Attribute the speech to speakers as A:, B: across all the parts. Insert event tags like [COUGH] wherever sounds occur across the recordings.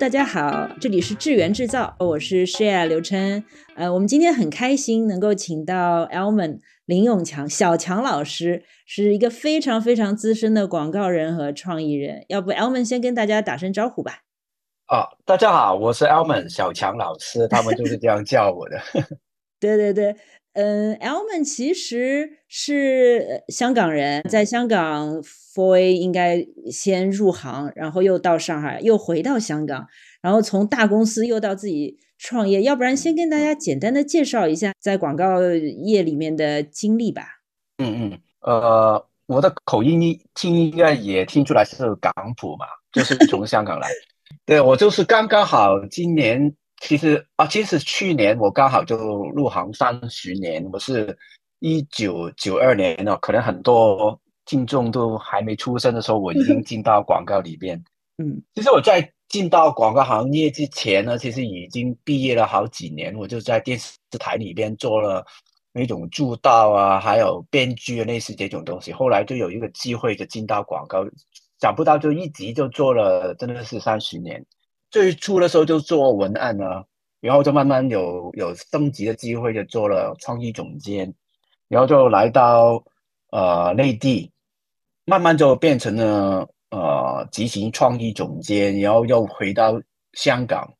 A: 大家好，这里是智源制造，我是 Share 刘琛。呃，我们今天很开心能够请到 Elman 林永强小强老师，是一个非常非常资深的广告人和创意人。要不 Elman 先跟大家打声招呼吧。
B: 啊，大家好，我是 Elman 小强老师，他们就是这样叫我的。
A: 对 [LAUGHS] 对对。嗯，Elman 其实是香港人，在香港 For A 应该先入行，然后又到上海，又回到香港，然后从大公司又到自己创业。要不然先跟大家简单的介绍一下在广告业里面的经历吧。
B: 嗯嗯，呃，我的口音一听应该也听出来是港普嘛，就是从香港来。[LAUGHS] 对我就是刚刚好今年。其实啊，其实去年我刚好就入行三十年，我是一九九二年哦，可能很多听众都还没出生的时候，我已经进到广告里边。[LAUGHS]
A: 嗯，
B: 其实我在进到广告行业之前呢，其实已经毕业了好几年，我就在电视台里边做了那种助导啊，还有编剧啊，类似这种东西。后来就有一个机会就进到广告，想不到就一直就做了，真的是三十年。最初的时候就做文案呢，然后就慢慢有有升级的机会，就做了创意总监，然后就来到呃内地，慢慢就变成了呃执行创意总监，然后又回到香港，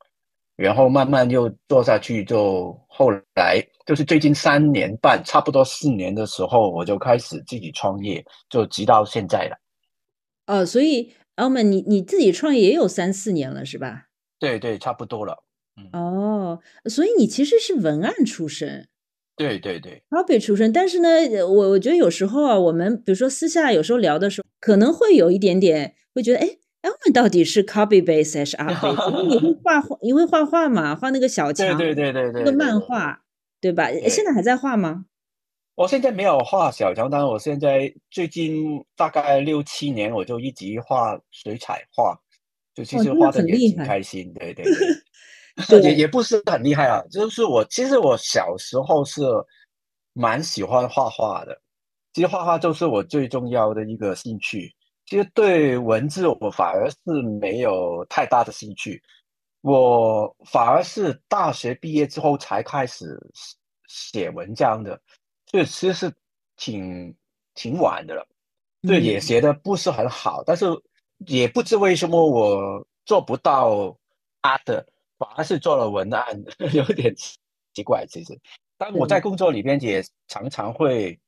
B: 然后慢慢又做下去，就后来就是最近三年半，差不多四年的时候，我就开始自己创业，就直到现在了。
A: 哦，所以。澳门，你你自己创业也有三四年了，是吧？
B: 对对，差不多了。
A: 哦，所以你其实是文案出身。
B: 对对对
A: ，copy 出身。但是呢，我我觉得有时候啊，我们比如说私下有时候聊的时候，可能会有一点点会觉得，哎，澳门到底是 copy base 还是 art base？你会画画，你会画画嘛？画那个小强，
B: 对对对对，
A: 那个漫画，对吧？现在还在画吗？
B: 我现在没有画小强，但是我现在最近大概六七年，我就一直画水彩画，就其实画的也挺开心，对对对，[LAUGHS] 也也不是很厉害啊，就是我其实我小时候是蛮喜欢画画的，其实画画就是我最重要的一个兴趣。其实对文字我反而是没有太大的兴趣，我反而是大学毕业之后才开始写文章的。对，其实是挺挺晚的了，对，也写的不是很好，但是也不知为什么我做不到 art，反而是做了文案，[LAUGHS] 有点奇怪。其实，但我在工作里边也常常会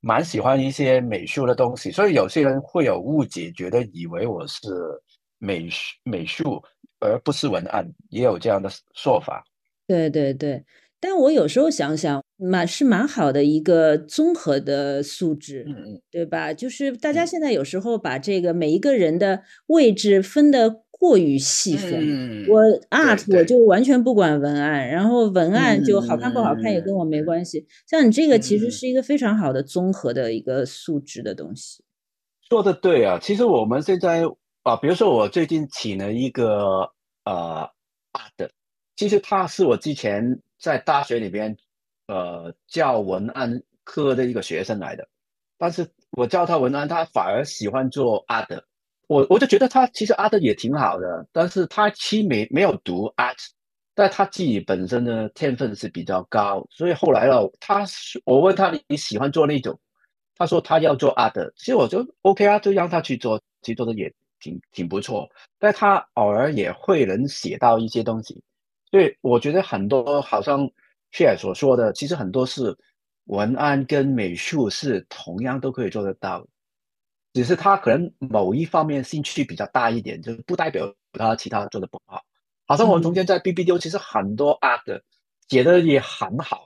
B: 蛮喜欢一些美术的东西，所以有些人会有误解，觉得以为我是美术美术而不是文案，也有这样的说法。
A: 对对对。但我有时候想想，蛮是蛮好的一个综合的素质，
B: 嗯嗯，
A: 对吧？就是大家现在有时候把这个每一个人的位置分得过于细分，我 art 我就完全不管文案，然后文案就好看不好看也跟我没关系。像你这个其实是一个非常好的综合的一个素质的东西。
B: 说的对啊，其实我们现在啊，比如说我最近请了一个呃 art，其实他是我之前。在大学里边，呃，教文案课的一个学生来的，但是我教他文案，他反而喜欢做 art，我我就觉得他其实 art 也挺好的，但是他其实没没有读 art，但他自己本身的天分是比较高，所以后来了，他我问他你喜欢做那种，他说他要做 art，其实我就 OK 啊，就让他去做，其实做的也挺挺不错，但他偶尔也会能写到一些东西。所以，我觉得很多好像谢尔所说的，其实很多是文案跟美术是同样都可以做得到，只是他可能某一方面兴趣比较大一点，就是不代表他其他做的不好。好像我们中间在 BBDO 其实很多 art 写的也很好。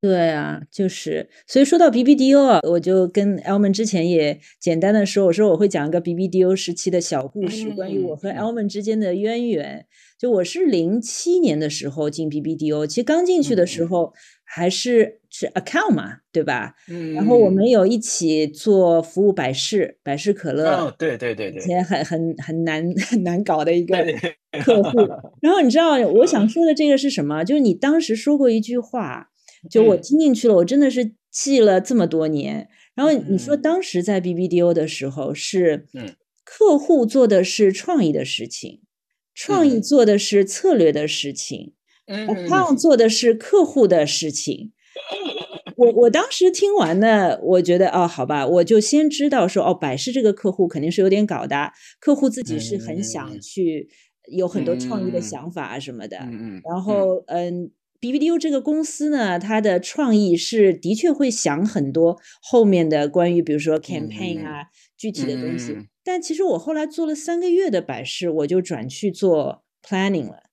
A: 对啊，就是，所以说到 BBDO 啊，我就跟 Elman 之前也简单的说，我说我会讲一个 BBDO 时期的小故事，关于我和 Elman 之间的渊源。就我是零七年的时候进 BBDO，其实刚进去的时候还是是 account 嘛，对吧？
B: 嗯。
A: 然后我们有一起做服务百事，百事可乐。
B: 哦，对对对对。
A: 以前很很很难很难搞的一个客户。[LAUGHS] 然后你知道我想说的这个是什么？就是你当时说过一句话，就我听进去了，我真的是记了这么多年。然后你说当时在 BBDO 的时候是，
B: 嗯，
A: 客户做的是创意的事情。创意做的是策略的事情，
B: 嗯
A: ，account 做的是客户的事情。我我当时听完呢，我觉得哦，好吧，我就先知道说哦，百事这个客户肯定是有点搞的，客户自己是很想去有很多创意的想法什么的。
B: 嗯嗯。
A: 然后嗯，BBDO 这个公司呢，它的创意是的确会想很多后面的关于比如说 campaign 啊具体的东西。但其实我后来做了三个月的百事，我就转去做 planning 了。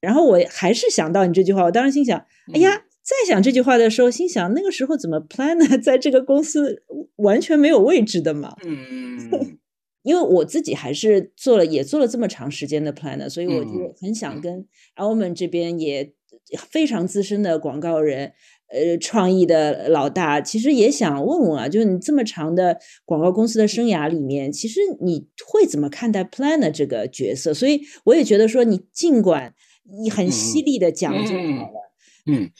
A: 然后我还是想到你这句话，我当时心想，哎呀。在想这句话的时候，心想那个时候怎么 plan 呢？[LAUGHS] 在这个公司完全没有位置的嘛。
B: 嗯，[LAUGHS]
A: 因为我自己还是做了，也做了这么长时间的 Planner，所以我就很想跟 Almond 这边也非常资深的广告人，呃，创意的老大，其实也想问问啊，就是你这么长的广告公司的生涯里面，其实你会怎么看待 planner 这个角色？所以我也觉得说，你尽管你很犀利的讲就好了。
B: 嗯。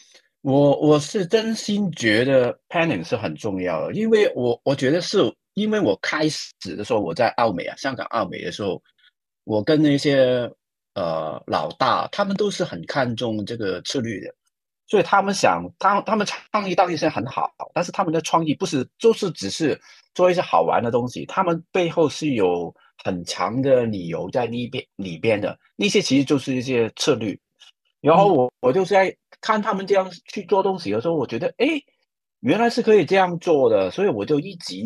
B: 我我是真心觉得 planning 是很重要的，因为我我觉得是因为我开始的时候我在澳美啊，香港澳美的时候，我跟那些呃老大，他们都是很看重这个策略的，所以他们想，他他们创意当然是很好，但是他们的创意不是就是只是做一些好玩的东西，他们背后是有很强的理由在那边里边的，那些其实就是一些策略。然后我我就是在看他们这样去做东西的时候，我觉得哎，原来是可以这样做的，所以我就一直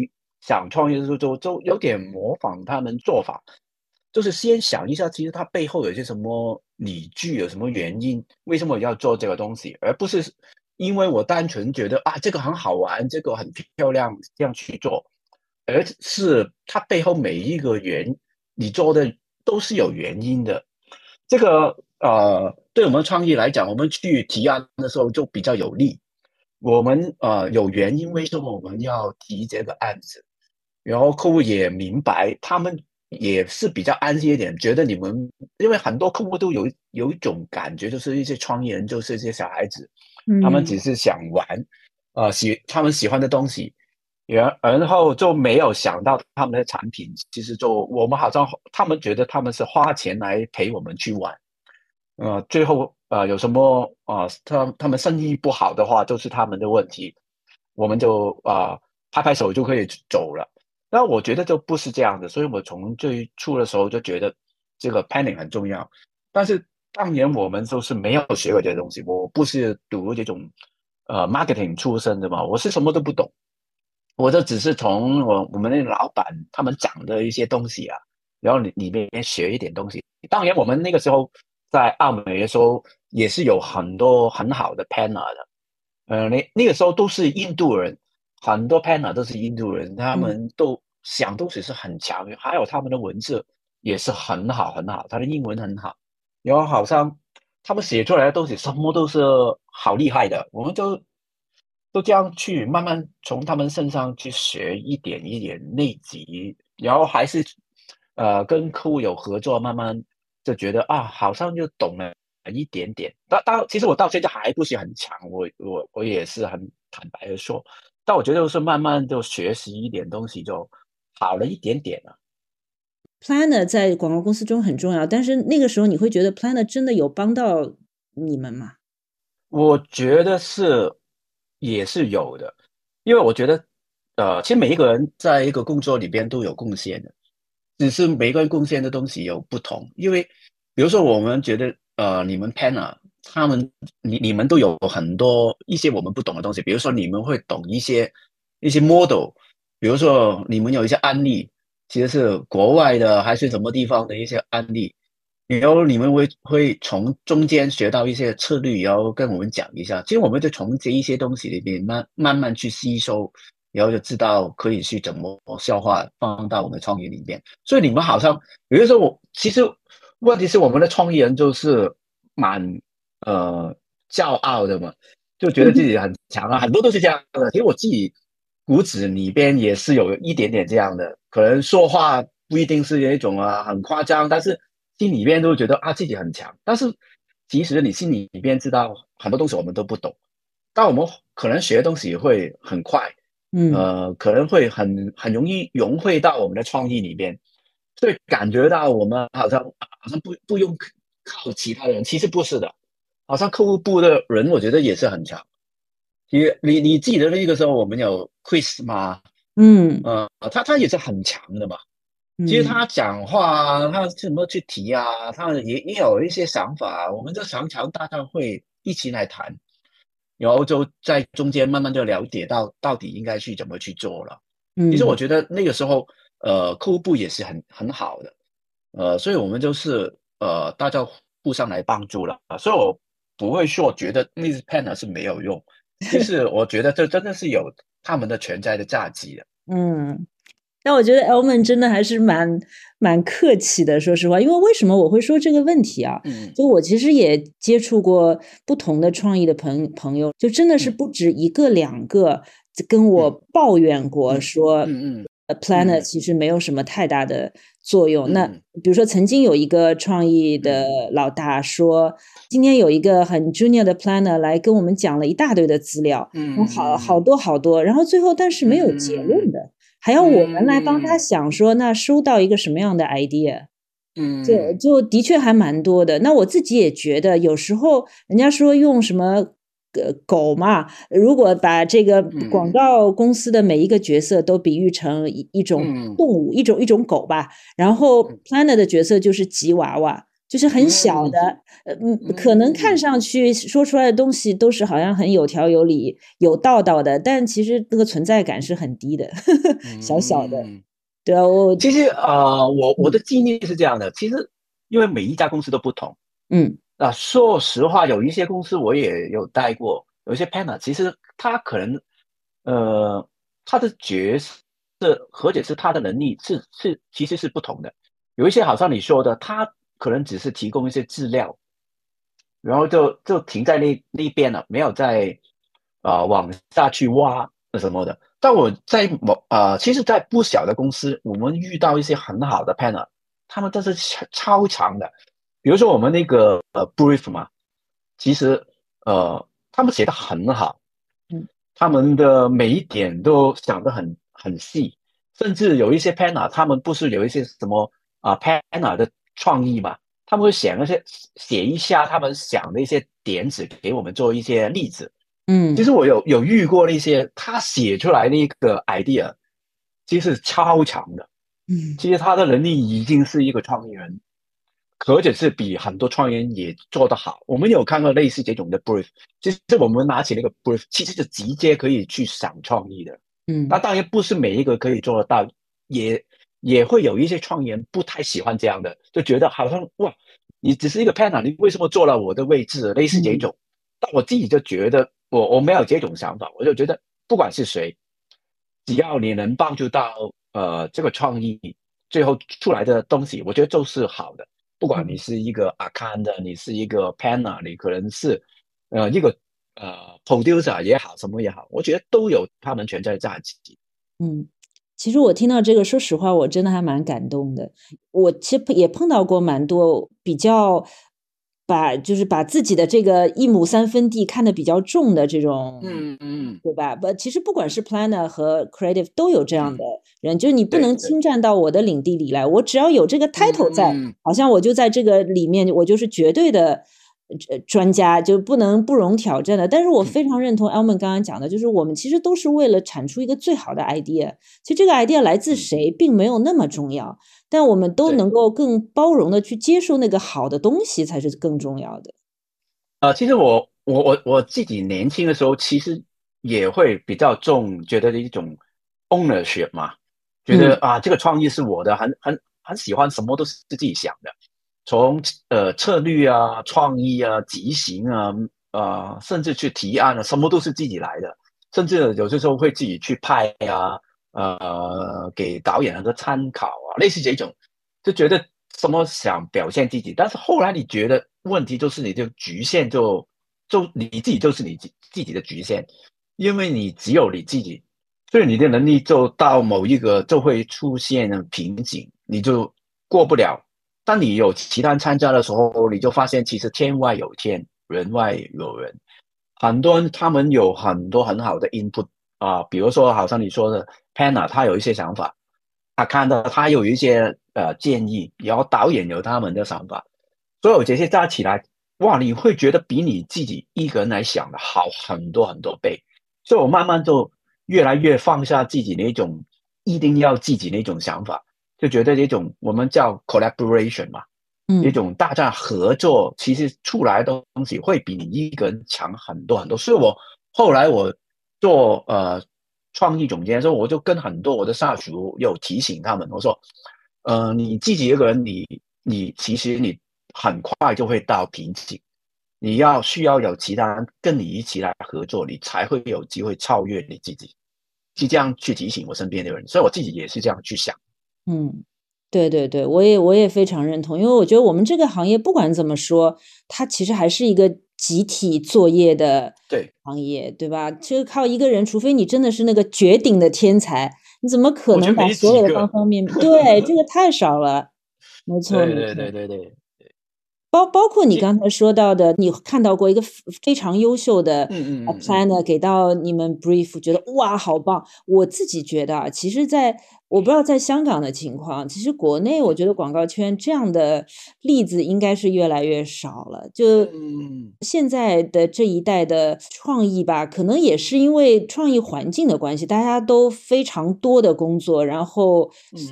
B: 想创业的时候就就有点模仿他们做法，就是先想一下，其实它背后有些什么理据，有什么原因，为什么要做这个东西，而不是因为我单纯觉得啊这个很好玩，这个很漂亮这样去做，而是它背后每一个原你做的都是有原因的，这个。呃，对我们创意来讲，我们去提案的时候就比较有利。我们呃有原因，为什么我们要提这个案子？然后客户也明白，他们也是比较安心一点，觉得你们，因为很多客户都有有一种感觉，就是一些创意人就是一些小孩子，他们只是想玩，呃喜他们喜欢的东西，然然后就没有想到他们的产品，其实就我们好像他们觉得他们是花钱来陪我们去玩。呃，最后呃有什么啊？他他们生意不好的话，就是他们的问题，我们就啊拍拍手就可以走了。那我觉得就不是这样的，所以我从最初的时候就觉得这个 planning 很重要。但是当年我们都是没有学过这些东西，我不是读这种呃 marketing 出身的嘛，我是什么都不懂，我就只是从我我们那老板他们讲的一些东西啊，然后里里面学一点东西。当然我们那个时候。在澳美的时候，也是有很多很好的 panel 的，呃，那那个时候都是印度人，很多 panel 都是印度人，他们都想东西是很强，还有他们的文字也是很好很好，他的英文很好，然后好像他们写出来的东西什么都是好厉害的，我们就都这样去慢慢从他们身上去学一点一点内积，然后还是呃跟客户有合作，慢慢。就觉得啊，好像就懂了一点点。到到，其实我到现在还不是很强，我我我也是很坦白的说。但我觉得是慢慢就学习一点东西就好了一点点了。
A: Planner 在广告公司中很重要，但是那个时候你会觉得 Planner 真的有帮到你们吗？
B: 我觉得是也是有的，因为我觉得呃，其实每一个人在一个工作里边都有贡献的。只是每个人贡献的东西有不同，因为比如说我们觉得，呃，你们 panel 他们，你你们都有很多一些我们不懂的东西，比如说你们会懂一些一些 model，比如说你们有一些案例，其实是国外的还是什么地方的一些案例，然后你们会会从中间学到一些策略，然后跟我们讲一下，其实我们就从这一些东西里面慢慢慢去吸收。然后就知道可以去怎么消化，放到我们创意里面。所以你们好像有的时候，我其实问题是我们的创意人就是蛮呃骄傲的嘛，就觉得自己很强啊，很多都是这样的。其实我自己骨子里边也是有一点点这样的，可能说话不一定是那种啊很夸张，但是心里边都觉得啊自己很强。但是其实你心里边知道很多东西我们都不懂，但我们可能学的东西会很快。
A: 嗯，
B: 呃，可能会很很容易融汇到我们的创意里边，对，感觉到我们好像好像不不用靠其他人，其实不是的，好像客户部的人，我觉得也是很强。你你你记得那个时候我们有 Chris 吗？
A: 嗯，
B: 呃，他他也是很强的嘛。其实他讲话，他怎么去提啊？他也也有一些想法，我们就常常大家会一起来谈，然后就在中间慢慢就了解到到底应该去怎么去做了。其实我觉得那个时候，呃，客户部也是很很好的，呃，所以我们就是呃大家互相来帮助了啊。所以我不会说觉得那支 pen 是没有用，其实我觉得这真的是有他们的存在的价值的。
A: 嗯。但我觉得 Elman 真的还是蛮蛮客气的，说实话。因为为什么我会说这个问题啊？
B: 嗯，
A: 就我其实也接触过不同的创意的朋朋友，就真的是不止一个两个跟我抱怨过，说，
B: 嗯
A: 嗯，Planner 其实没有什么太大的作用。那比如说，曾经有一个创意的老大说，今天有一个很 Junior 的 Planner 来跟我们讲了一大堆的资料，
B: 嗯，
A: 好好多好多，然后最后但是没有结论的。还要我们来帮他想说，那收到一个什么样的 idea？
B: 嗯，
A: 就就的确还蛮多的。那我自己也觉得，有时候人家说用什么呃狗嘛，如果把这个广告公司的每一个角色都比喻成一一种动物，一种一种狗吧，然后 planner 的角色就是吉娃娃。就是很小的，呃，嗯，可能看上去说出来的东西都是好像很有条有理、有道道的，但其实那个存在感是很低的，呵 [LAUGHS] 呵小小的。对啊，我
B: 其实啊，我我的经历是这样的，其实因为每一家公司都不同，
A: 嗯，
B: 啊，说实话，有一些公司我也有待过，有一些 panel，其实他可能，呃，他的角色或者是他的能力是是其实是不同的，有一些好像你说的他。可能只是提供一些资料，然后就就停在那那边了，没有再啊往下去挖什么的。但我在某啊，其实，在不小的公司，我们遇到一些很好的 panel，他们都是超超强的。比如说我们那个呃 brief 嘛，其实呃他们写的很好，
A: 嗯，
B: 他们的每一点都想得很很细，甚至有一些 panel，他们不是有一些什么啊 panel 的。创意嘛，他们会写那些写一下他们想的一些点子，给我们做一些例子。
A: 嗯，
B: 其实我有有遇过那些他写出来那个 idea，其实超强的。
A: 嗯，
B: 其实他的能力已经是一个创意人，而且是比很多创意人也做得好。我们有看过类似这种的 brief，其实我们拿起那个 brief，其实就直接可以去想创意的。
A: 嗯，
B: 那当然不是每一个可以做得到，也。也会有一些创意人不太喜欢这样的，就觉得好像哇，你只是一个 panel，你为什么坐了我的位置？类似这种。但我自己就觉得，我我没有这种想法，我就觉得不管是谁，只要你能帮助到呃这个创意最后出来的东西，我觉得都是好的。不管你是一个 a c c o u n t 你是一个 panel，你可能是呃一个呃 producer 也好，什么也好，我觉得都有他们存在的价值。
A: 嗯。其实我听到这个，说实话，我真的还蛮感动的。我其实也碰到过蛮多比较把，就是把自己的这个一亩三分地看得比较重的这种，
B: 嗯嗯，
A: 对吧？不，其实不管是 planner 和 creative 都有这样的人，就是你不能侵占到我的领地里来，我只要有这个 title 在，好像我就在这个里面，我就是绝对的。呃，专家就不能不容挑战的。但是我非常认同 Elman 刚刚讲的，就是我们其实都是为了产出一个最好的 idea。其实这个 idea 来自谁，并没有那么重要，但我们都能够更包容的去接受那个好的东西，才是更重要的。
B: 呃，其实我我我我自己年轻的时候，其实也会比较重觉得的一种 ownership 嘛，觉得啊，这个创意是我的，很很很喜欢，什么都是自己想的。从呃策略啊、创意啊、执行啊，呃，甚至去提案啊，什么都是自己来的。甚至有些时候会自己去拍啊，呃，给导演很多参考啊，类似这种，就觉得什么想表现自己。但是后来你觉得问题就是你就局限，就就你自己就是你自己的局限，因为你只有你自己，所以你的能力就到某一个就会出现瓶颈，你就过不了。当你有其他人参加的时候，你就发现其实天外有天，人外有人。很多人他们有很多很好的 input 啊，比如说好像你说的 Panna，他有一些想法，他看到他有一些呃建议，然后导演有他们的想法，所有这些加起来，哇，你会觉得比你自己一个人来想的好很多很多倍。所以我慢慢就越来越放下自己那种一定要自己那种想法，就觉得这种我们叫 collaboration 嘛，嗯，一种大家合作，其实出来的东西会比你一个人强很多很多。所以我后来我做呃创意总监的时候，我就跟很多我的下属有提醒他们，我说，呃，你自己一个人，你你其实你很快就会到瓶颈。你要需要有其他人跟你一起来合作，你才会有机会超越你自己，是这样去提醒我身边的人，所以我自己也是这样去想。
A: 嗯，对对对，我也我也非常认同，因为我觉得我们这个行业不管怎么说，它其实还是一个集体作业的
B: 对
A: 行业，对吧？就靠一个人，除非你真的是那个绝顶的天才，你怎么可能把所有的方方面 [LAUGHS] 面？对，这个太少了，没错，
B: 对对对对对。
A: 包包括你刚才说到的，你看到过一个非常优秀的 planner 给到你们 brief，觉得哇好棒。我自己觉得啊，其实，在我不知道在香港的情况，其实国内我觉得广告圈这样的例子应该是越来越少了。就现在的这一代的创意吧，可能也是因为创意环境的关系，大家都非常多的工作，然后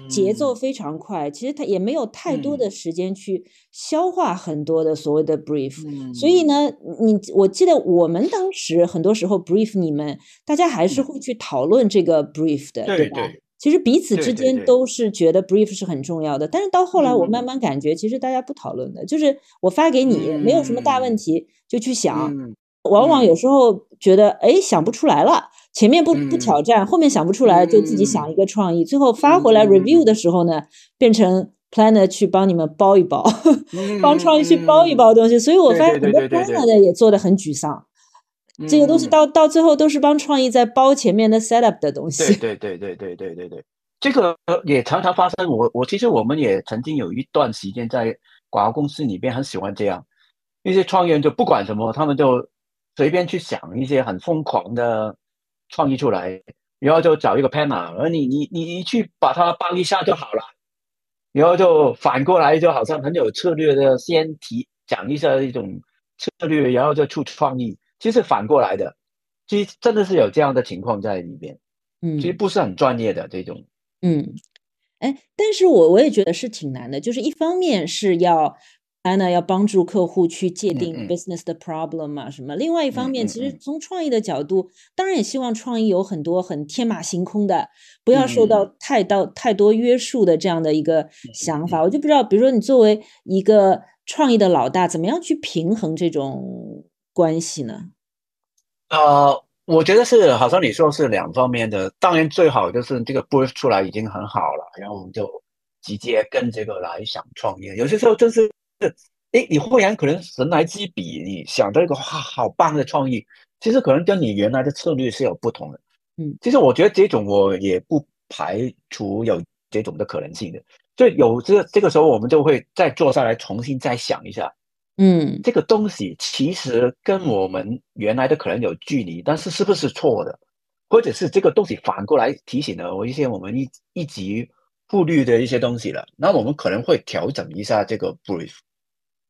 A: 节奏非常快，其实他也没有太多的时间去消化很多的所谓的 brief。所以呢，你我记得我们当时很多时候 brief 你们，大家还是会去讨论这个 brief 的，对吧？其实彼此之间都是觉得 brief 是很重要的，但是到后来我慢慢感觉，其实大家不讨论的，就是我发给你没有什么大问题，就去想。往往有时候觉得哎想不出来了，前面不不挑战，后面想不出来就自己想一个创意，最后发回来 review 的时候呢，变成 planner 去帮你们包一包，[LAUGHS] 帮创意去包一包东西。所以我发现很多 planner 的也做的很沮丧。这个都是到到最后都是帮创意在包前面的 set up 的东西。
B: 对对对对对对对对，这个也常常发生。我我其实我们也曾经有一段时间在广告公司里边很喜欢这样，一些创业人就不管什么，他们就随便去想一些很疯狂的创意出来，然后就找一个 panel，而你你你你去把它包一下就好了，然后就反过来就好像很有策略的先提讲一下一种策略，然后就出创意。其实反过来的，其实真的是有这样的情况在里面，嗯，其实不是很专业的这种，
A: 嗯，哎，但是我我也觉得是挺难的，就是一方面是要安娜要帮助客户去界定 business 的 problem 啊什么，另外一方面，其实从创意的角度，当然也希望创意有很多很天马行空的，不要受到太到太多约束的这样的一个想法。我就不知道，比如说你作为一个创意的老大，怎么样去平衡这种？关系呢？
B: 呃，我觉得是，好像你说是两方面的。当然，最好就是这个 brief 出来已经很好了，然后我们就直接跟这个来想创业。有些时候真是，哎，你忽然可能神来之笔，你想到一个哇，好棒的创意，其实可能跟你原来的策略是有不同的。嗯，其实我觉得这种我也不排除有这种的可能性的。所以有这这个时候，我们就会再坐下来重新再想一下。
A: 嗯，
B: 这个东西其实跟我们原来的可能有距离，但是是不是错的，或者是这个东西反过来提醒了我一些我们一一直忽略的一些东西了，那我们可能会调整一下这个 brief，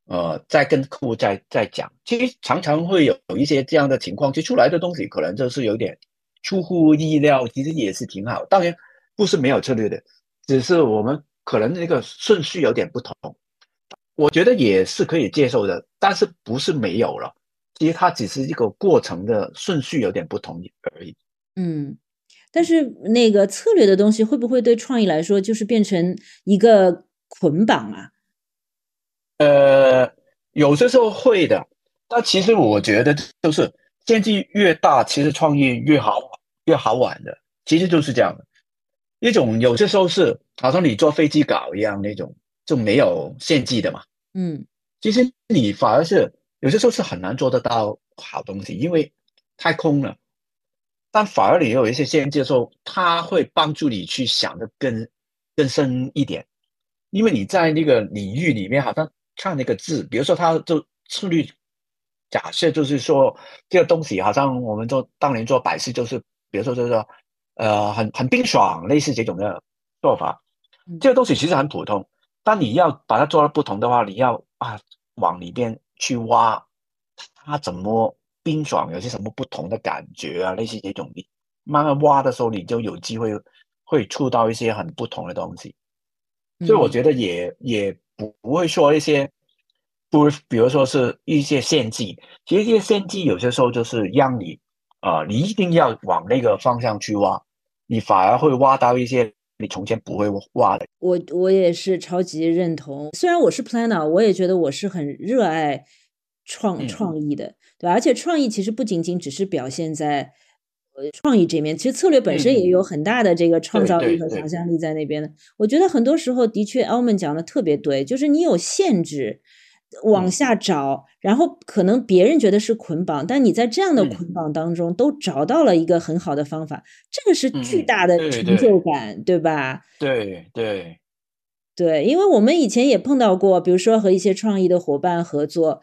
B: 呃，再跟客户再再讲。其实常常会有一些这样的情况，就出来的东西可能就是有点出乎意料，其实也是挺好。当然不是没有策略的，只是我们可能那个顺序有点不同。我觉得也是可以接受的，但是不是没有了？其实它只是一个过程的顺序有点不同而已。
A: 嗯，但是那个策略的东西会不会对创意来说就是变成一个捆绑啊？
B: 呃，有些时候会的，但其实我觉得就是间距越大，其实创意越好越好玩的，其实就是这样的。一种有些时候是好像你坐飞机稿一样那种。就没有献祭的嘛，
A: 嗯，
B: 其实你反而是有些时候是很难做得到好东西，因为太空了。但反而你有一些献祭的时候，它会帮助你去想的更更深一点，因为你在那个领域里面好像看那个字，比如说它就策略假设就是说这个东西好像我们做当年做百事就是，比如说就是说呃很很冰爽，类似这种的做法。这个东西其实很普通，但你要把它做到不同的话，你要啊往里边去挖，它怎么冰爽，有些什么不同的感觉啊，类似这种，你慢慢挖的时候，你就有机会会触到一些很不同的东西。所以我觉得也也不不会说一些，不，比如说是一些献祭，其实这些献祭有些时候就是让你啊，你一定要往那个方向去挖，你反而会挖到一些。你从前不会挖的，
A: 我我也是超级认同。虽然我是 planner，我也觉得我是很热爱创创意的，对吧？而且创意其实不仅仅只是表现在呃创意这面，其实策略本身也有很大的这个创造力和想象力在那边的。我觉得很多时候的确，Alman 讲的特别对，就是你有限制。往下找，然后可能别人觉得是捆绑，但你在这样的捆绑当中都找到了一个很好的方法，这个是巨大的成就感，
B: 对
A: 吧？
B: 对对。
A: 对，因为我们以前也碰到过，比如说和一些创意的伙伴合作，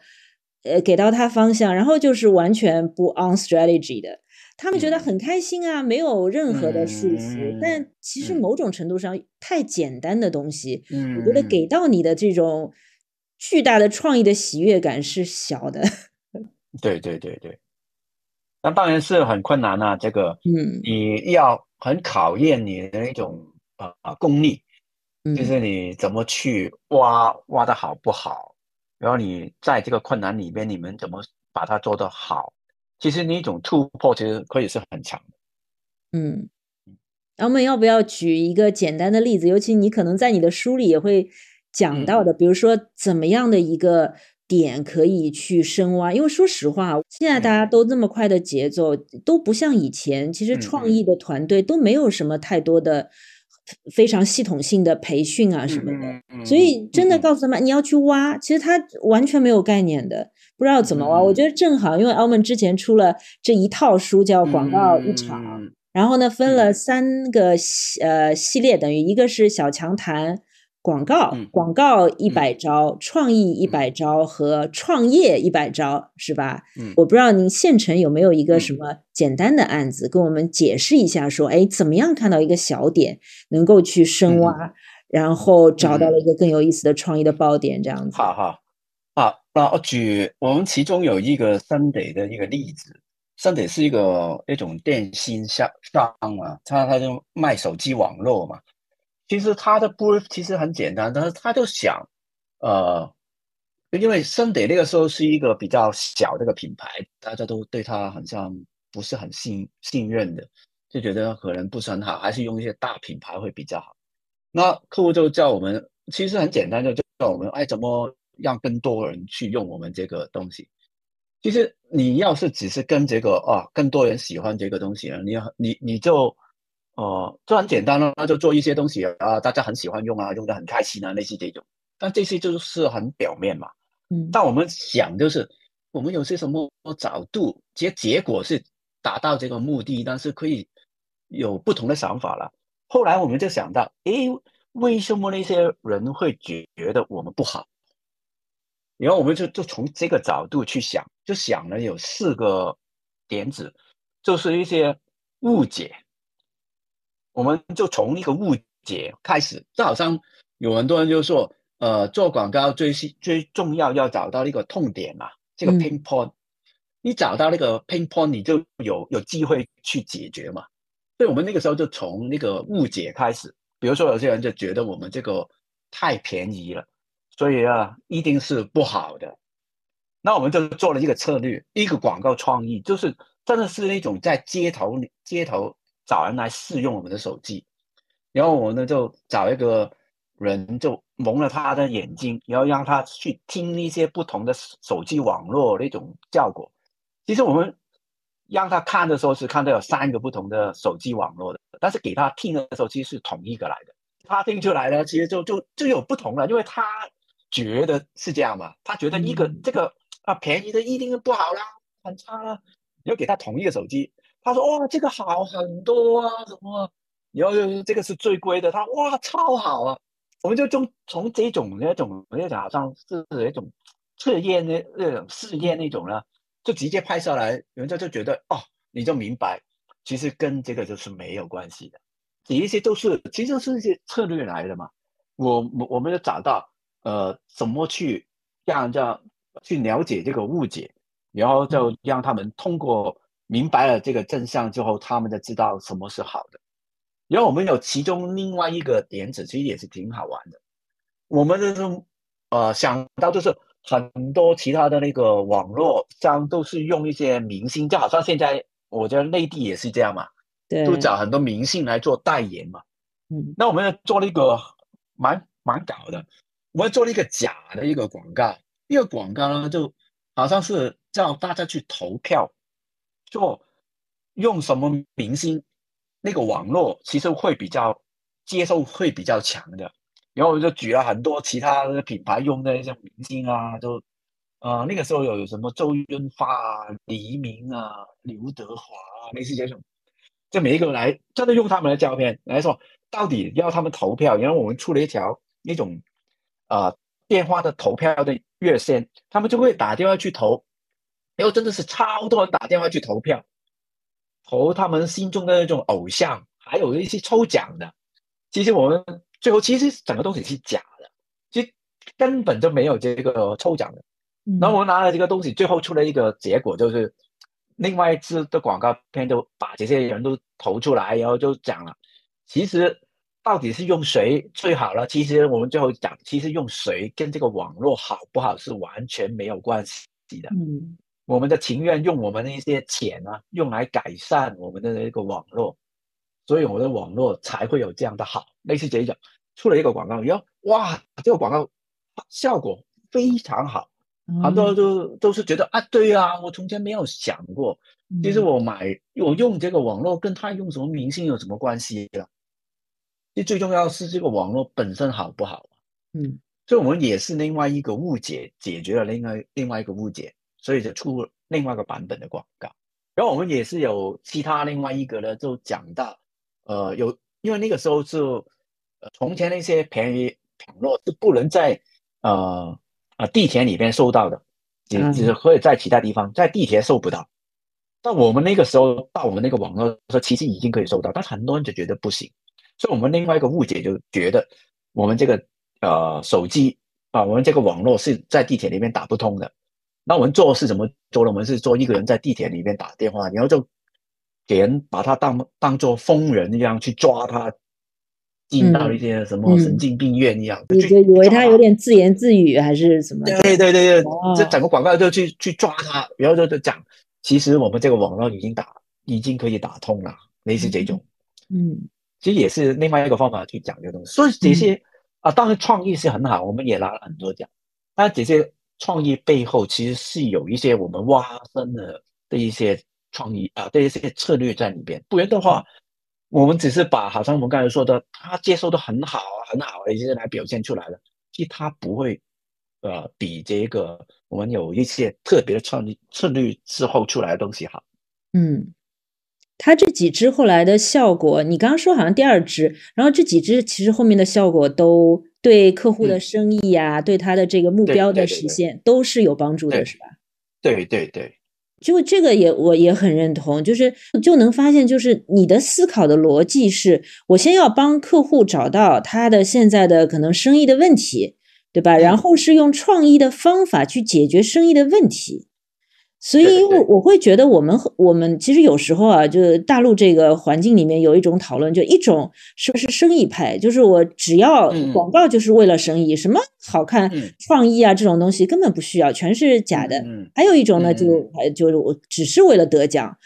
A: 呃，给到他方向，然后就是完全不 on strategy 的，他们觉得很开心啊，没有任何的束缚，但其实某种程度上太简单的东西，我觉得给到你的这种。巨大的创意的喜悦感是小的，[LAUGHS]
B: 对对对对，那当然是很困难啊。这个，嗯，你要很考验你的那种啊功力，就是你怎么去挖挖的好不好，然后你在这个困难里边，你们怎么把它做得好？其实那种突破其实可以是很强的。
A: 嗯，我们要不要举一个简单的例子？尤其你可能在你的书里也会。讲到的，比如说怎么样的一个点可以去深挖？因为说实话，现在大家都那么快的节奏，都不像以前。其实创意的团队都没有什么太多的非常系统性的培训啊什么的，所以真的告诉他们你要去挖，其实他完全没有概念的，不知道怎么挖。我觉得正好，因为澳门之前出了这一套书叫《广告一场》，然后呢分了三个呃系列，等于一个是小强谈。广告，广告一百招，创意一百招和创业一百招，是吧？嗯，我不知道您现成有没有一个什么简单的案子，跟我们解释一下，说，哎，怎么样看到一个小点，能够去深挖，然后找到了一个更有意思的创意的爆点，这样子。
B: 好好，啊，那我举我们其中有一个 Sunday 的一个例子，Sunday 是一个一种电信商商嘛，他他就卖手机网络嘛。其实他的 brief 其实很简单，但是他就想，呃，因为森德那个时候是一个比较小的一个品牌，大家都对他好像不是很信信任的，就觉得可能不是很好，还是用一些大品牌会比较好。那客户就叫我们，其实很简单的，就叫我们，哎，怎么让更多人去用我们这个东西？其实你要是只是跟这个啊，更多人喜欢这个东西啊，你你你就。哦，就很简单了，那就做一些东西啊，大家很喜欢用啊，用的很开心啊，类似这种。但这些就是很表面嘛。嗯。但我们想就是，我们有些什么角度，结结果是达到这个目的，但是可以有不同的想法了。后来我们就想到，诶，为什么那些人会觉得我们不好？然后我们就就从这个角度去想，就想了有四个点子，就是一些误解。我们就从一个误解开始，就好像有很多人就说，呃，做广告最最重要要找到一个痛点嘛，这个 pain point，你找到那个 pain point，你就有有机会去解决嘛。所以我们那个时候就从那个误解开始，比如说有些人就觉得我们这个太便宜了，所以啊一定是不好的。那我们就做了一个策略，一个广告创意，就是真的是那种在街头街头。找人来试用我们的手机，然后我呢就找一个人就蒙了他的眼睛，然后让他去听一些不同的手机网络那种效果。其实我们让他看的时候是看到有三个不同的手机网络的，但是给他听的时候其实是同一个来的。他听出来了，其实就就就有不同了，因为他觉得是这样嘛，他觉得一个这个啊便宜的一定不好啦，很差啦，要给他同一个手机。他说：“哇，这个好很多啊，什么？然后这个是最贵的。他哇，超好啊！我们就从从这种那种那种好像是那种测验那那种试验那种呢，就直接拍下来，人家就觉得哦，你就明白，其实跟这个就是没有关系的。这一些都是其实是一些策略来的嘛。我我我们要找到呃怎么去让人家去了解这个误解，然后就让他们通过明白了这个真相之后，他们就知道什么是好的。然后我们有其中另外一个点子，其实也是挺好玩的。我们就是呃想到就是很多其他的那个网络上都是用一些明星，就好像现在我觉得内地也是这样嘛。对都找很多明星来做代言嘛，
A: 嗯，
B: 那我们做了一个蛮蛮搞的，我们做了一个假的一个广告，一个广告呢就好像是叫大家去投票，做用什么明星，那个网络其实会比较接受会比较强的，然后我就举了很多其他的品牌用的一些明星啊，就呃那个时候有什么周润发啊、黎明啊、刘德华啊，那些这种。就每一个来，真的用他们的照片来说，到底要他们投票，然后我们出了一条那种，呃，电话的投票的热线，他们就会打电话去投，然后真的是超多人打电话去投票，投他们心中的那种偶像，还有一些抽奖的。其实我们最后其实整个东西是假的，其实根本就没有这个抽奖的。然后我们拿了这个东西，最后出了一个结果就是。另外一支的广告片都把这些人都投出来，然后就讲了，其实到底是用谁最好了？其实我们最后讲，其实用谁跟这个网络好不好是完全没有关系的。
A: 嗯，
B: 我们的情愿用我们的一些钱啊，用来改善我们的那个网络，所以我们的网络才会有这样的好。类似这种出了一个广告，然后哇，这个广告效果非常好。很多人都都是觉得啊，对啊，我从前没有想过，其实我买我用这个网络跟他用什么明星有什么关系了？其实最重要是这个网络本身好不好？
A: 嗯，
B: 所以我们也是另外一个误解，解决了另外另外一个误解，所以就出另外一个版本的广告。然后我们也是有其他另外一个呢，就讲到，呃，有因为那个时候是呃从前那些便宜网络是不能在呃。啊，地铁里边收到的，只只是可以在其他地方，在地铁收不到。但我们那个时候到我们那个网络说，其实已经可以收到，但很多人就觉得不行。所以，我们另外一个误解就觉得，我们这个呃手机啊，我们这个网络是在地铁里面打不通的。那我们做是怎么做呢？我们是做一个人在地铁里面打电话，然后就给人把他当当做疯人一样去抓他。进到一些什么神经病院一样，
A: 你就以为他有点自言自语还是什么？
B: 对对对对，这整个广告就去去抓他，然后就就讲，其实我们这个网络已经打，已经可以打通了，类似这种。
A: 嗯，
B: 其实也是另外一个方法去讲这个东西。所以这些啊，当然创意是很好，我们也拿了很多奖。但这些创意背后其实是有一些我们挖深的的一些创意啊，的一些策略在里边，不然的话。我们只是把好像我们刚才说的，他接受的很好啊，很好的一些来表现出来了。其实他不会，呃，比这个我们有一些特别的创意策略之后出来的东西好。
A: 嗯，他这几支后来的效果，你刚刚说好像第二支，然后这几支其实后面的效果都对客户的生意呀，对他的这个目标的实现都是有帮助的，是吧？
B: 对对对。
A: 就这个也我也很认同，就是就能发现，就是你的思考的逻辑是，我先要帮客户找到他的现在的可能生意的问题，对吧？然后是用创意的方法去解决生意的问题。所以，我我会觉得，我们我们其实有时候啊，就是大陆这个环境里面有一种讨论，就一种是不是生意派，就是我只要广告就是为了生意，什么好看创意啊这种东西根本不需要，全是假的。还有一种呢，就就是我只是为了得奖，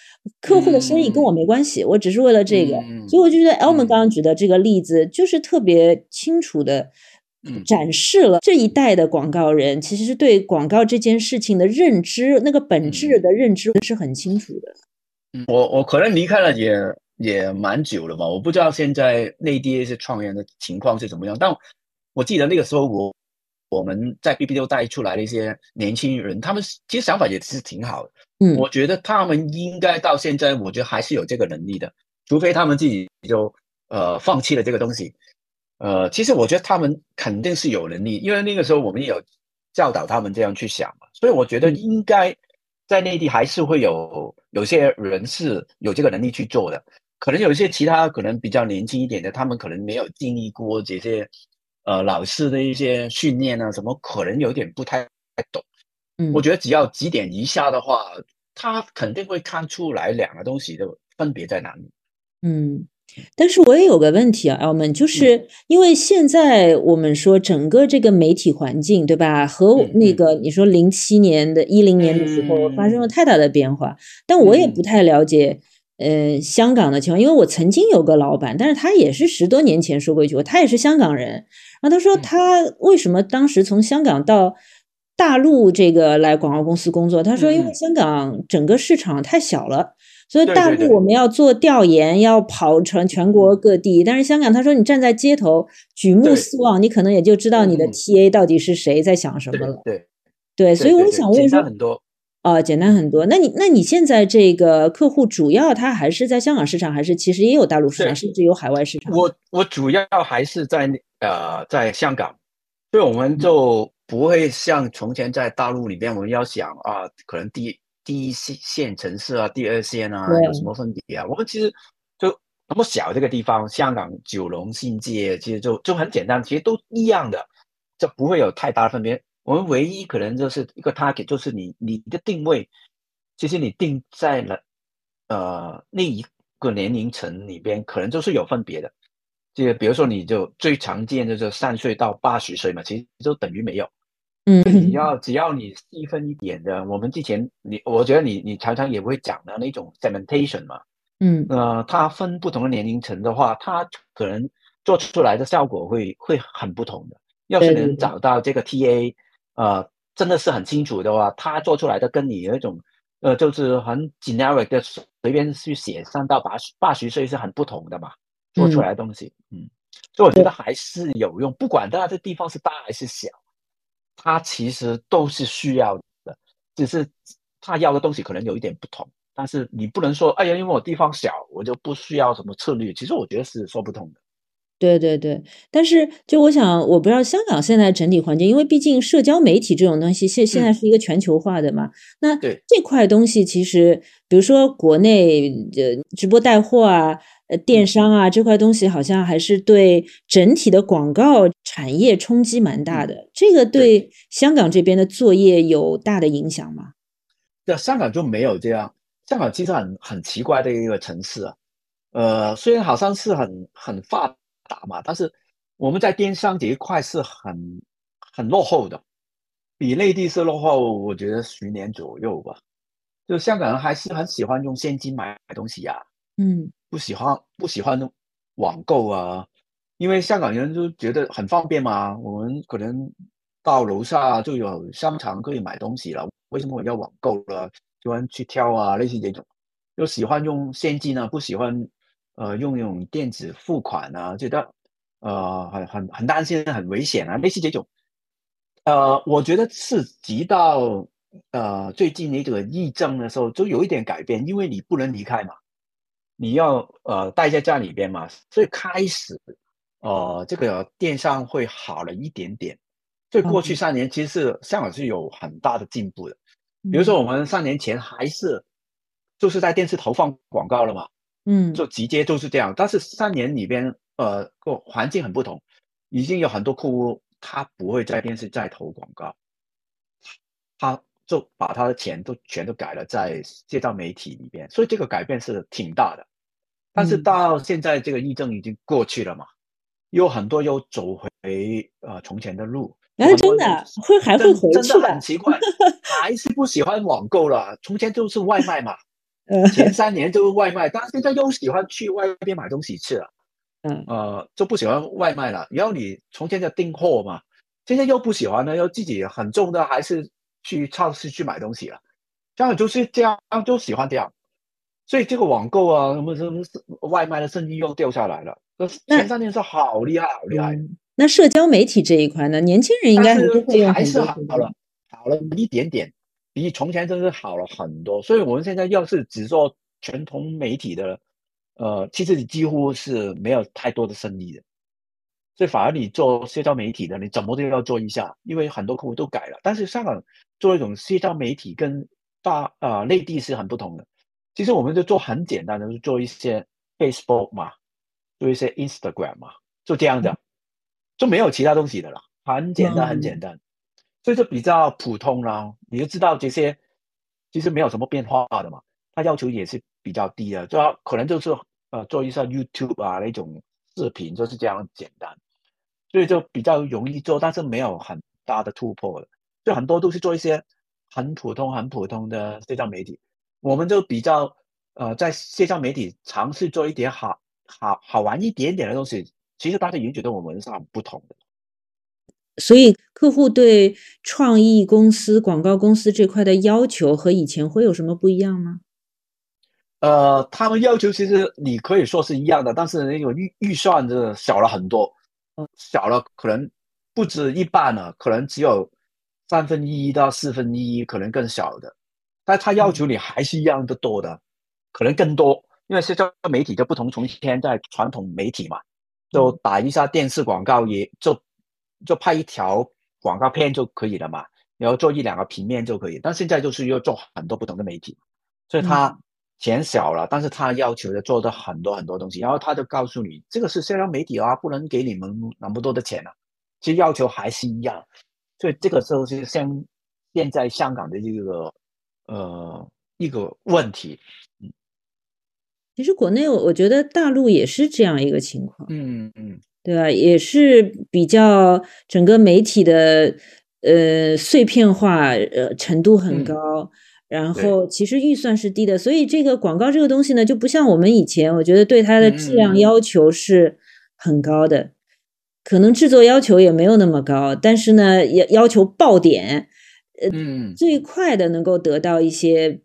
A: 客户的生意跟我没关系，我只是为了这个。所以我就觉得 Elman 刚刚举的这个例子就是特别清楚的。展示了这一代的广告人其实是对广告这件事情的认知，那个本质的认知是很清楚的。
B: 嗯，我我可能离开了也也蛮久了吧，我不知道现在内地一些创业的情况是怎么样。但我记得那个时候，我我们在 B B 六带出来的一些年轻人，他们其实想法也是挺好的。
A: 嗯，
B: 我觉得他们应该到现在，我觉得还是有这个能力的，除非他们自己就呃放弃了这个东西。呃，其实我觉得他们肯定是有能力，因为那个时候我们也有教导他们这样去想嘛，所以我觉得应该在内地还是会有有些人是有这个能力去做的。可能有一些其他可能比较年轻一点的，他们可能没有经历过这些呃老师的一些训练啊，什么可能有点不太懂。
A: 嗯，
B: 我觉得只要几点一下的话，他肯定会看出来两个东西的分别在哪里。
A: 嗯。但是我也有个问题啊，澳门就是因为现在我们说整个这个媒体环境，对吧？和那个你说零七年的一零年的时候发生了太大的变化。但我也不太了解，呃，香港的情况，因为我曾经有个老板，但是他也是十多年前说过一句话，他也是香港人，然后他说他为什么当时从香港到大陆这个来广告公司工作？他说因为香港整个市场太小了。所以大陆我们要做调研，要跑全全国各地。但是香港，他说你站在街头举目四望，你可能也就知道你的 TA 到底是谁在想什么了。
B: 对
A: 对，所以我想问说，
B: 很多
A: 哦，简单很多。那你那你现在这个客户主要他还是在香港市场，还是其实也有大陆市场，甚至有海外市场？
B: 我我主要还是在呃在香港，所以我们就不会像从前在大陆里边，我们要想啊，可能第一。第一线线城市啊，第二线啊，有什么分别啊？我们其实就那么小这个地方，香港、九龙、新界，其实就就很简单，其实都一样的，就不会有太大的分别。我们唯一可能就是一个 target，就是你你的定位，其实你定在了呃那一个年龄层里边，可能就是有分别的。就比如说，你就最常见的就三岁到八十岁嘛，其实就等于没有。
A: 嗯，
B: 你要只要你细分一点的，我们之前你，我觉得你你常常也会讲的那种 segmentation 嘛，
A: 嗯，
B: 呃，它分不同的年龄层的话，它可能做出来的效果会会很不同的。要是能找到这个 TA，呃，真的是很清楚的话，他做出来的跟你那种，呃，就是很 generic 的随便去写三到八十八十岁是很不同的嘛，做出来的东西，嗯，所以我觉得还是有用，不管它这地方是大还是小。他其实都是需要的，只是他要的东西可能有一点不同。但是你不能说，哎呀，因为我地方小，我就不需要什么策略。其实我觉得是说不通的。
A: 对对对，但是就我想，我不知道香港现在整体环境，因为毕竟社交媒体这种东西现现在是一个全球化的嘛。那这块东西其实，比如说国内呃直播带货啊。呃，电商啊这块东西好像还是对整体的广告产业冲击蛮大的。这个对香港这边的作业有大的影响吗？
B: 对，香港就没有这样。香港其实很很奇怪的一个城市啊。呃，虽然好像是很很发达嘛，但是我们在电商这一块是很很落后的，比内地是落后，我觉得十年左右吧。就香港人还是很喜欢用现金买东西呀。
A: 嗯。
B: 不喜欢不喜欢网购啊，因为香港人就觉得很方便嘛。我们可能到楼下就有商场可以买东西了，为什么我要网购了？喜欢去挑啊，类似这种，就喜欢用现金啊，不喜欢呃用那种电子付款啊，觉得呃很很很担心，很危险啊，类似这种。呃，我觉得是直到呃最近那个疫症的时候，就有一点改变，因为你不能离开嘛。你要呃待在家里边嘛，所以开始呃这个电商会好了一点点。所以过去三年其实是香港是有很大的进步的。比如说我们三年前还是就是在电视投放广告了嘛，
A: 嗯，
B: 就直接就是这样。但是三年里边呃个环境很不同，已经有很多客户他不会在电视再投广告，他。就把他的钱都全都改了在社交媒体里边，所以这个改变是挺大的。但是到现在这个疫症已经过去了嘛，有很多又走回呃从前的路。
A: 哎，真的会还会回
B: 去？真的很奇怪，[LAUGHS] 还是不喜欢网购了。从前就是外卖嘛，前三年就是外卖，但是现在又喜欢去外边买东西吃了。
A: 嗯，
B: 呃，就不喜欢外卖了。然后你从前在订货嘛，现在又不喜欢了，又自己很重的还是。去超市去买东西了，这样就是这样，就喜欢这样，所以这个网购啊，什么什么外卖的生意又掉下来了。前三年是好厉害，好厉害。
A: 那社交媒体这一块呢？年轻人应该还是会用
B: 还是好了，好了一点点，比从前真是好了很多。所以我们现在要是只做传统媒体的，呃，其实你几乎是没有太多的生意的。所以反而你做社交媒体的，你怎么都要做一下，因为很多客户都改了。但是香港做一种社交媒体跟大啊内地是很不同的。其实我们就做很简单的，就做一些 Facebook 嘛，做一些 Instagram 嘛，就这样的，就没有其他东西的了，很简单，很简单，所以就比较普通啦。你就知道这些其实没有什么变化的嘛，他要求也是比较低的，就要可能就是呃做一下 YouTube 啊那种视频，就是这样简单，所以就比较容易做，但是没有很大的突破的，就很多都是做一些很普通、很普通的社交媒体，我们就比较。呃，在社交媒体尝试做一点好好好玩一点点的东西，其实大家已经觉得我们是很不同的。
A: 所以，客户对创意公司、广告公司这块的要求和以前会有什么不一样吗？
B: 呃，他们要求其实你可以说是一样的，但是那个预预算是小了很多，小了可能不止一半了，可能只有三分一到四分一，可能更小的。但他要求你还是一样的多的。可能更多，因为社交媒体就不同。从前在传统媒体嘛，就打一下电视广告，也就就拍一条广告片就可以了嘛，然后做一两个平面就可以。但现在就是要做很多不同的媒体，所以他钱小了，但是他要求的做的很多很多东西，然后他就告诉你，这个是社交媒体啊，不能给你们那么多的钱啊。其实要求还是一样，所以这个时候是像现在香港的这个呃一个问题。
A: 其实国内，我我觉得大陆也是这样一个情况，
B: 嗯嗯，
A: 对吧？也是比较整个媒体的呃碎片化呃程度很高，然后其实预算是低的，所以这个广告这个东西呢，就不像我们以前，我觉得对它的质量要求是很高的，可能制作要求也没有那么高，但是呢，要要求爆点，呃，最快的能够得到一些。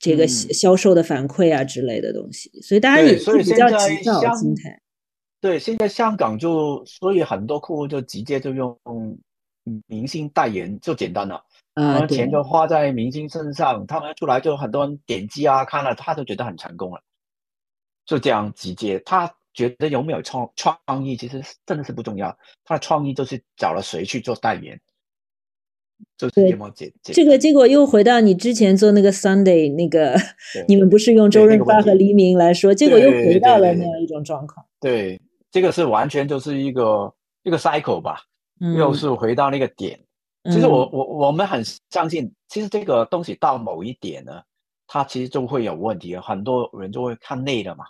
A: 这个销售的反馈啊之类的东西，所以大家也是比较急躁心态。
B: 对，现在香港就所以很多客户就直接就用明星代言就简单了，嗯，钱就花在明星身上，他们出来就很多人点击啊，看了他都觉得很成功了，就这样直接。他觉得有没有创创意其实真的是不重要，他的创意就是找了谁去做代言。就是这
A: 这个结果又回到你之前做那个 Sunday 那个，你们不是用周润发和黎明来说，结果又回到了那样一种状况。
B: 对，这个是完全就是一个一个 cycle 吧，又是回到那个点。其实我我我们很相信，其实这个东西到某一点呢，它其实就会有问题，很多人就会看累了嘛。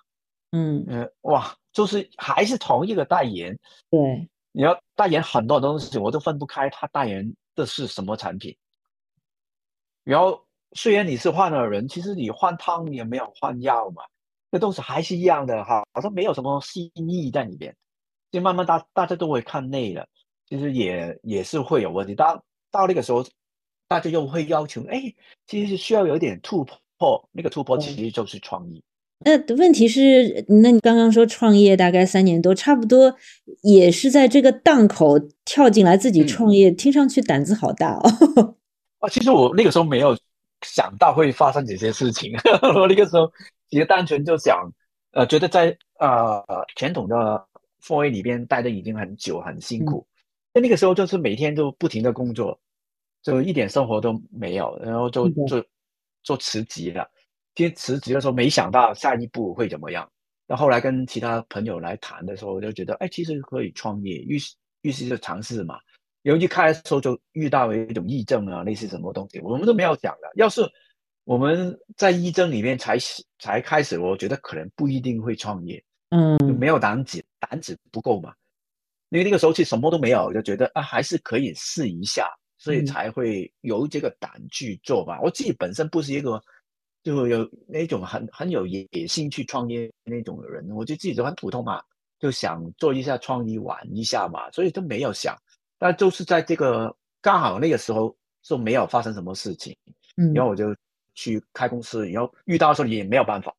A: 嗯
B: 嗯，哇，就是还是同一个代言，
A: 对，
B: 你要代言很多东西，我都分不开他代言。的是什么产品？然后虽然你是换了人，其实你换汤也没有换药嘛，这都是还是一样的哈，好像没有什么新意在里边。就慢慢大大家都会看累了，其实也也是会有问题。到到那个时候，大家又会要求，哎，其实是需要有一点突破，那个突破其实就是创意。
A: 那问题是，那你刚刚说创业大概三年多，差不多也是在这个档口跳进来自己创业，听上去胆子好大哦。
B: 啊，其实我那个时候没有想到会发生这些事情，[LAUGHS] 我那个时候其实单纯就想，呃，觉得在呃传统的氛围里边待的已经很久，很辛苦。在那个时候就是每天都不停的工作，就一点生活都没有，然后就就就辞职了。其实辞职的时候，没想到下一步会怎么样。那后来跟其他朋友来谈的时候，我就觉得，哎，其实可以创业，于是于是就尝试嘛。然后一开始时候就遇到了一种疫症啊，类似什么东西，我们都没有讲的。要是我们在疫症里面才才开始，我觉得可能不一定会创业，
A: 嗯，
B: 没有胆子，胆子不够嘛。因为那个时候其实什么都没有，就觉得啊，还是可以试一下，所以才会有这个胆去做吧。我自己本身不是一个。就有那种很很有野心去创业那种人，我觉得自己都很普通嘛，就想做一下创意玩一下嘛，所以都没有想。但就是在这个刚好那个时候，就没有发生什么事情，
A: 嗯，
B: 然后我就去开公司，然后遇到的时候也没有办法，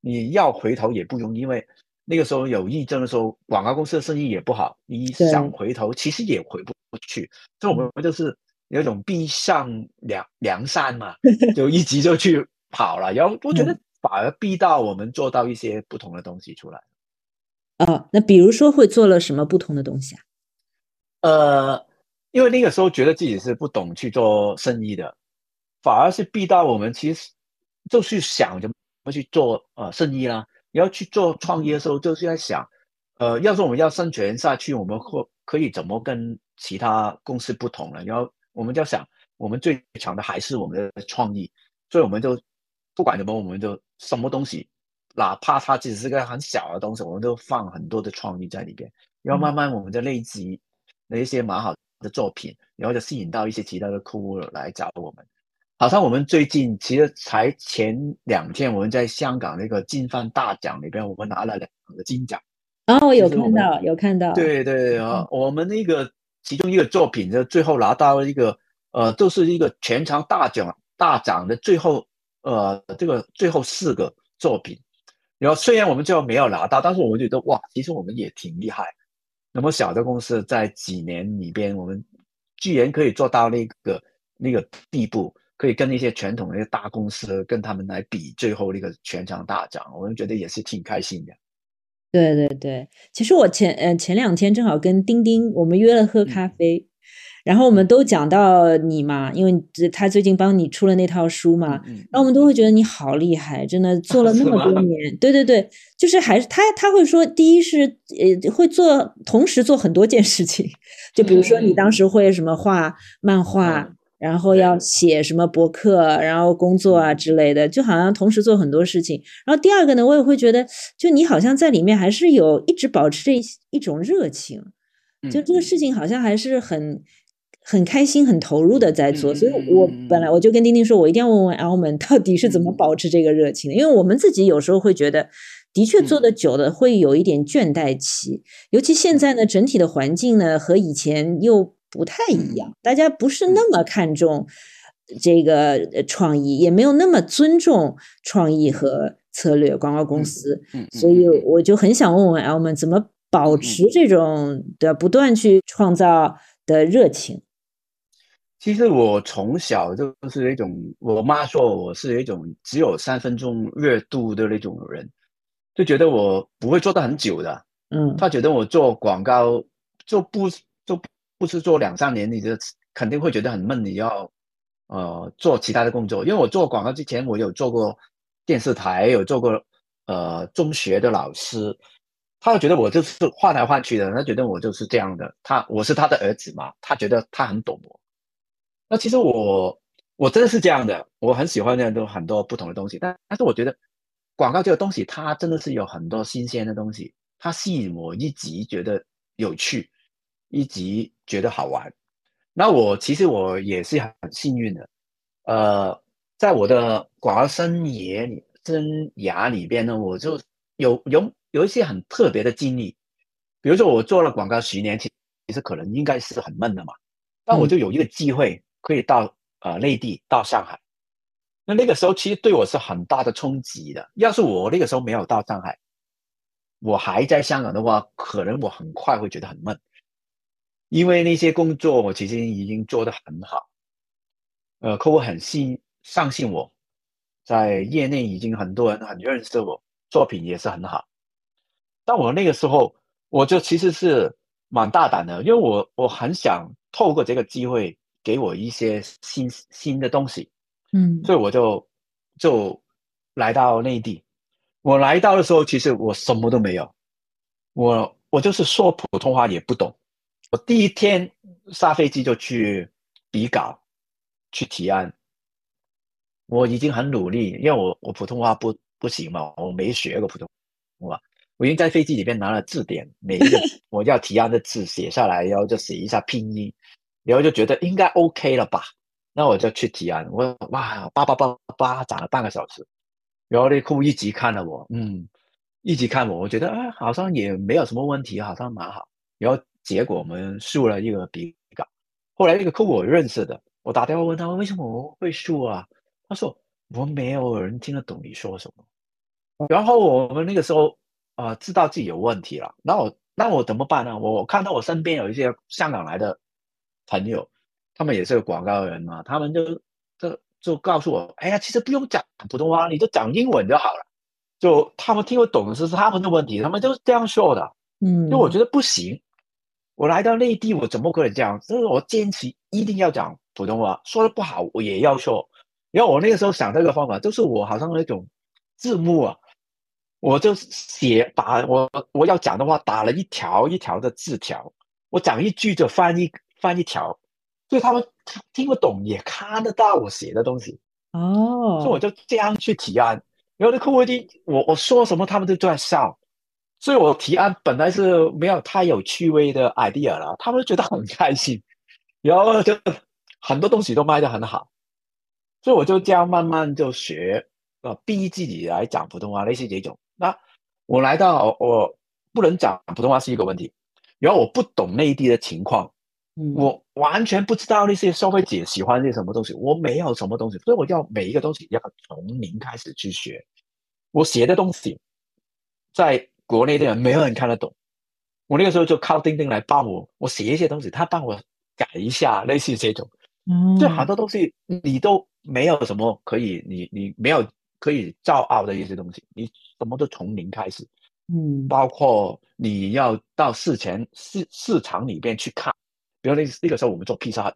B: 你要回头也不容易，因为那个时候有疫症的时候，广告公司的生意也不好，你想回头其实也回不去，所以我们就是有一种逼上梁梁山嘛，[LAUGHS] 就一直就去。跑了，然后我觉得反而逼到我们做到一些不同的东西出来。
A: 哦，那比如说会做了什么不同的东西啊？
B: 呃，因为那个时候觉得自己是不懂去做生意的，反而是逼到我们其实就去想怎么去做呃生意啦。要去做创业的时候，就是在想，呃，要是我们要生存下去，我们会可以怎么跟其他公司不同呢？然后我们就想，我们最强的还是我们的创意，所以我们就不管怎么，我们就什么东西，哪怕它只是个很小的东西，我们都放很多的创意在里边，然后慢慢我们就累积了一些蛮好的作品，然后就吸引到一些其他的客户来找我们。好像我们最近其实才前两天，我们在香港那个金帆大奖里边，我们拿了两个金奖。
A: 哦，有看到，有看到。
B: 对对啊，我们那个其中一个作品，就最后拿到一个呃，都是一个全场大奖大奖的最后呃，这个最后四个作品。然后虽然我们最后没有拿到，但是我们觉得哇，其实我们也挺厉害。那么小的公司在几年里边，我们居然可以做到那个那个地步。可以跟那些传统的大公司跟他们来比，最后那个全场大涨，我们觉得也是挺开心的。
A: 对对对，其实我前呃前两天正好跟丁丁我们约了喝咖啡，然后我们都讲到你嘛，因为他最近帮你出了那套书嘛，然后我们都会觉得你好厉害，真的做 [LAUGHS] 了那么多年。对对对，就是还是他他会说，第一是呃会做同时做很多件事情，就比如说你当时会什么画漫画。然后要写什么博客，然后工作啊之类的，就好像同时做很多事情。然后第二个呢，我也会觉得，就你好像在里面还是有一直保持着一种热情，就这个事情好像还是很很开心、很投入的在做。所以我本来我就跟丁丁说，我一定要问问 L 们到底是怎么保持这个热情的，因为我们自己有时候会觉得，的确做的久了会有一点倦怠期，尤其现在呢，整体的环境呢和以前又。不太一样，大家不是那么看重这个创意，也没有那么尊重创意和策略广告公司，所以我就很想问问 L 们，怎么保持这种的不断去创造的热情？
B: 其实我从小就是一种，我妈说我是一种只有三分钟热度的那种人，就觉得我不会做的很久的。嗯，她觉得我做广告就不就。不是做两三年，你就肯定会觉得很闷。你要呃做其他的工作，因为我做广告之前，我有做过电视台，有做过呃中学的老师。他觉得我就是换来换去的，他觉得我就是这样的。他我是他的儿子嘛，他觉得他很懂我。那其实我我真的是这样的，我很喜欢那样都很多不同的东西。但但是我觉得广告这个东西，它真的是有很多新鲜的东西，它吸引我一直觉得有趣。一直觉得好玩，那我其实我也是很幸运的，呃，在我的广告生涯里生涯里边呢，我就有有有一些很特别的经历，比如说我做了广告十年，其其实可能应该是很闷的嘛，但我就有一个机会可以到呃内地到上海，那那个时候其实对我是很大的冲击的。要是我那个时候没有到上海，我还在香港的话，可能我很快会觉得很闷。因为那些工作我其实已经做得很好，呃，客户很信相信我，在业内已经很多人很认识我，作品也是很好。但我那个时候我就其实是蛮大胆的，因为我我很想透过这个机会给我一些新新的东西，嗯，所以我就就来到内地。我来到的时候，其实我什么都没有，我我就是说普通话也不懂。我第一天下飞机就去比稿，去提案。我已经很努力，因为我我普通话不不行嘛，我没学过普通话。我已经在飞机里面拿了字典，每一个 [LAUGHS] 我要提案的字写下来，然后就写一下拼音，然后就觉得应该 OK 了吧？那我就去提案。我哇，叭叭叭叭讲了半个小时，然后那客户一直看了我，嗯，一直看我，我觉得啊，好像也没有什么问题，好像蛮好。然后。结果我们输了一个比稿，后来那个客户我认识的，我打电话问他为什么我会输啊？他说我没有人听得懂你说什么。然后我们那个时候啊，知道自己有问题了，那我那我怎么办呢？我看到我身边有一些香港来的朋友，他们也是个广告人嘛，他们就就就告诉我，哎呀，其实不用讲普通话，你就讲英文就好了。就他们听不懂的是他们的问题，他们就是这样说的。嗯，就我觉得不行。我来到内地，我怎么可能这样？就是我坚持一定要讲普通话，说的不好我也要说。然后我那个时候想这个方法，就是我好像那种字幕啊，我就写把我我要讲的话打了一条一条的字条，我讲一句就翻一翻一条，所以他们听不懂也看得到我写的东西。
A: 哦，
B: 所以我就这样去提案，然后那客户一我我说什么他们都在笑，所以我提案本来是没有太有趣味的 idea 了，他们觉得很开心，[LAUGHS] 然后就很多东西都卖得很好，所以我就这样慢慢就学，呃，逼自己来讲普通话类似这种。那我来到我不能讲普通话是一个问题，然后我不懂内地的情况。我完全不知道那些消费者喜欢些什么东西，我没有什么东西，所以我要每一个东西要从零开始去学。我写的东西，在国内的人没有人看得懂，我那个时候就靠钉钉来帮我，我写一些东西，他帮我改一下，类似这种。嗯，就很多东西你都没有什么可以，你你没有可以骄傲的一些东西，你什么都从零开始。嗯，包括你要到市前市市场里边去看。比如那那个时候我们做披萨，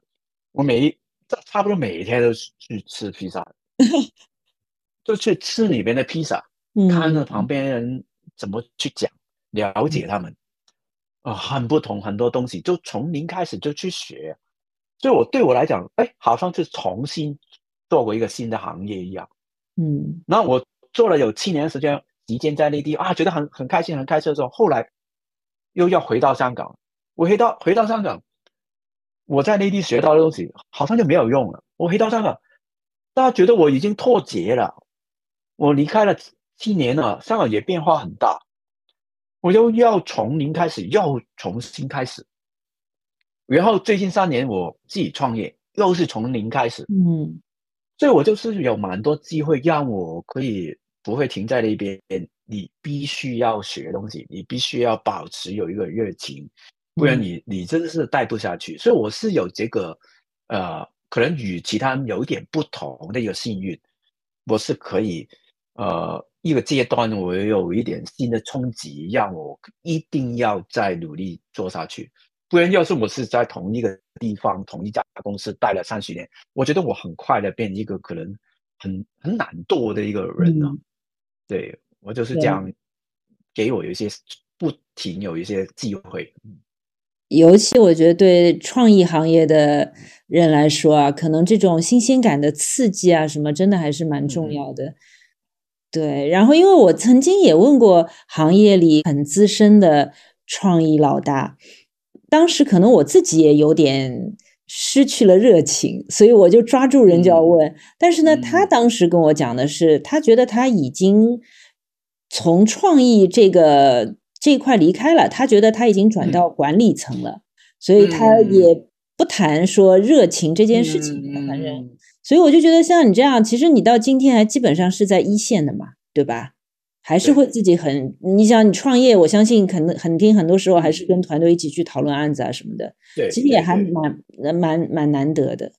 B: 我每一差不多每一天都去吃披萨，[LAUGHS] 就去吃里边的披萨，看着旁边人怎么去讲，了解他们，啊，很不同很多东西，就从零开始就去学，所以我对我来讲，哎，好像是重新做过一个新的行业一样，嗯，那我做了有七年时间，时间在内地啊，觉得很很开心很开心的时候，后来又要回到香港，我回到回到香港。我在内地学到的东西好像就没有用了。我回到香港，大家觉得我已经脱节了。我离开了七年了，香港也变化很大，我又要从零开始，又重新开始。然后最近三年我自己创业，又是从零开始。嗯，所以我就是有蛮多机会让我可以不会停在那边。你必须要学东西，你必须要保持有一个热情。不然你你真的是待不下去，所以我是有这个，呃，可能与其他人有一点不同的一个幸运，我是可以，呃，一个阶段我有一点新的冲击，让我一定要再努力做下去。不然要是我是在同一个地方同一家公司待了三十年，我觉得我很快的变一个可能很很懒惰的一个人呢。对我就是这样，给我有一些不停有一些机会。
A: 尤其我觉得对创意行业的人来说啊，可能这种新鲜感的刺激啊，什么真的还是蛮重要的。对，然后因为我曾经也问过行业里很资深的创意老大，当时可能我自己也有点失去了热情，所以我就抓住人就要问。但是呢，他当时跟我讲的是，他觉得他已经从创意这个。这一块离开了，他觉得他已经转到管理层了，所以他也不谈说热情这件事情了。反正，所以我就觉得像你这样，其实你到今天还基本上是在一线的嘛，对吧？还是会自己很，你想你创业，我相信可能很听，很多时候还是跟团队一起去讨论案子啊什么的。
B: 对，
A: 其实也还蛮蛮蛮难得的。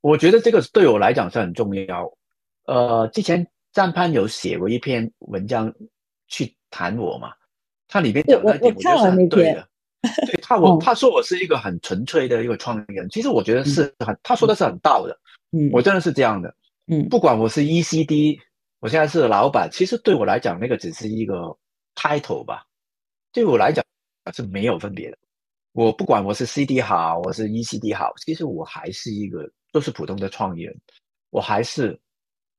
B: 我觉得这个对我来讲是很重要。呃，之前张潘有写过一篇文章去谈我嘛。他里面讲的点，我觉得是很对的。对他，[LAUGHS] 我他说我是一个很纯粹的一个创业人，其实我觉得是很，他说的是很道的。嗯，我真的是这样的。嗯，不管我是 ECD，我现在是老板，其实对我来讲，那个只是一个 title 吧。对我来讲是没有分别的。我不管我是 CD 好，我是 ECD 好，其实我还是一个都是普通的创业人。我还是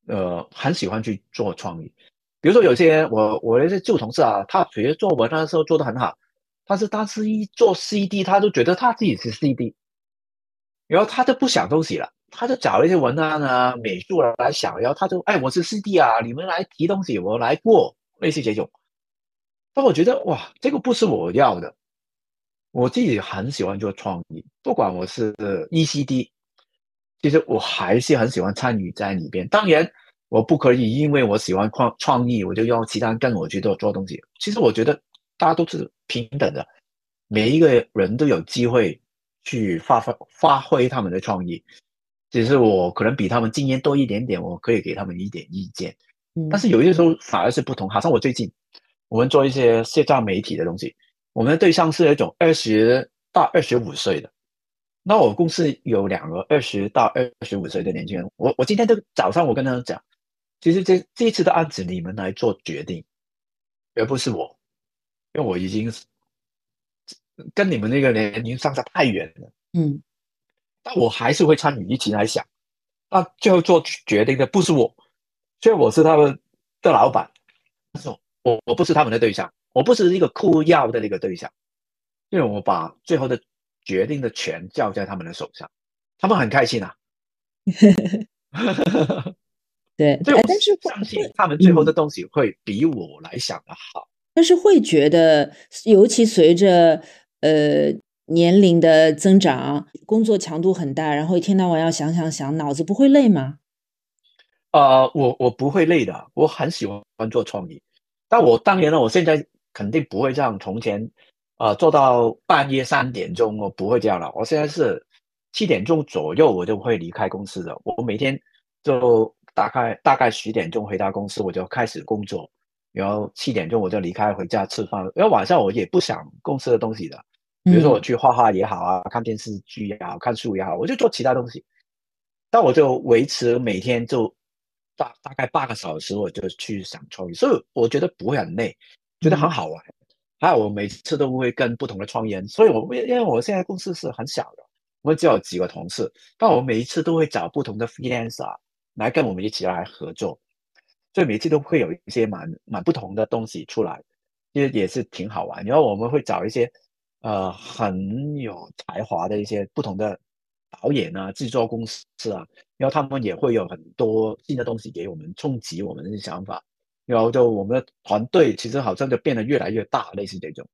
B: 呃很喜欢去做创意。比如说，有些我我那些旧同事啊，他学做文的时候做得很好，但是当时一做 CD，他就觉得他自己是 CD，然后他就不想东西了，他就找一些文案啊、美术啊来想，然后他就哎，我是 CD 啊，你们来提东西，我来过，类似这种。但我觉得哇，这个不是我要的，我自己很喜欢做创意，不管我是 ECD，其实我还是很喜欢参与在里边，当然。我不可以因为我喜欢创创意，我就要其他人跟我去做做东西。其实我觉得大家都是平等的，每一个人都有机会去发发发挥他们的创意。只是我可能比他们经验多一点点，我可以给他们一点意见。但是有些时候反而是不同。好像我最近我们做一些社交媒体的东西，我们的对象是那种二十到二十五岁的。那我公司有两个二十到二十五岁的年轻人。我我今天都早上我跟他们讲。其实这这一次的案子，你们来做决定。而不是我，因为我已经跟你们那个年龄相差太远了。嗯，但我还是会参与一起来想，那最后做决定的不是我，虽然我是他们的老板，但是我我不是他们的对象，我不是一个哭要的那个对象，因为我把最后的决定的权交在他们的手上，他们很开心啊。[LAUGHS]
A: 对，但是
B: 相信他们最后的东西会比我来想的好。
A: 但是会觉得，尤其随着呃年龄的增长，工作强度很大，然后一天到晚要想想想，脑子不会累吗？
B: 呃，我我不会累的，我很喜欢做创意。但我当然了，我现在肯定不会像从前，呃，做到半夜三点钟，我不会这样了。我现在是七点钟左右，我就会离开公司的。我每天就。大概大概十点钟回到公司，我就开始工作，然后七点钟我就离开回家吃饭。因为晚上我也不想公司的东西的，比如说我去画画也好啊，看电视剧也好看书也好，我就做其他东西。但我就维持每天就大大概八个小时，我就去想创意，所以我觉得不会很累，觉得很好玩。还有我每次都会跟不同的创意人，所以我因为我现在公司是很小的，我们只有几个同事，但我每一次都会找不同的 freelancer。来跟我们一起来合作，所以每次都会有一些蛮蛮不同的东西出来，其实也是挺好玩。然后我们会找一些呃很有才华的一些不同的导演啊、制作公司啊，然后他们也会有很多新的东西给我们冲击我们的想法，然后就我们的团队其实好像就变得越来越大，类似这种。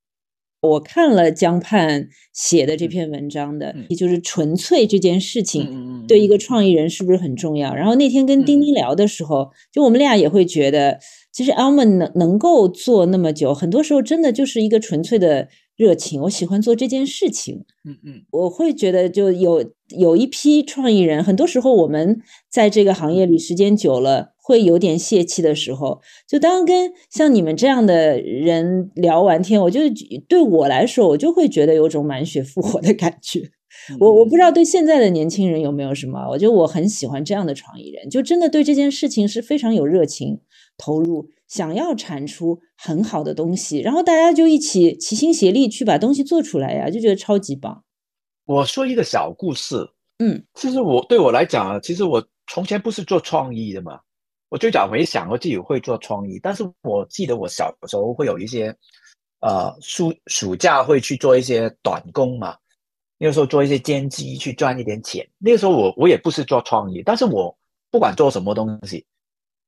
A: 我看了江畔写的这篇文章的，也就是纯粹这件事情对一个创意人是不是很重要？然后那天跟丁丁聊的时候，就我们俩也会觉得，其实 Almond 能能够做那么久，很多时候真的就是一个纯粹的热情。我喜欢做这件事情。嗯嗯，我会觉得就有有一批创意人，很多时候我们在这个行业里时间久了。会有点泄气的时候，就当跟像你们这样的人聊完天，我就对我来说，我就会觉得有种满血复活的感觉。我我不知道对现在的年轻人有没有什么，我觉得我很喜欢这样的创意人，就真的对这件事情是非常有热情投入，想要产出很好的东西，然后大家就一起齐心协力去把东西做出来呀，就觉得超级棒。
B: 我说一个小故事，嗯，其实我对我来讲啊，其实我从前不是做创意的嘛。我最早没想过自己会做创意，但是我记得我小时候会有一些，呃，暑暑假会去做一些短工嘛，那个时候做一些兼职去赚一点钱。那个时候我我也不是做创意，但是我不管做什么东西，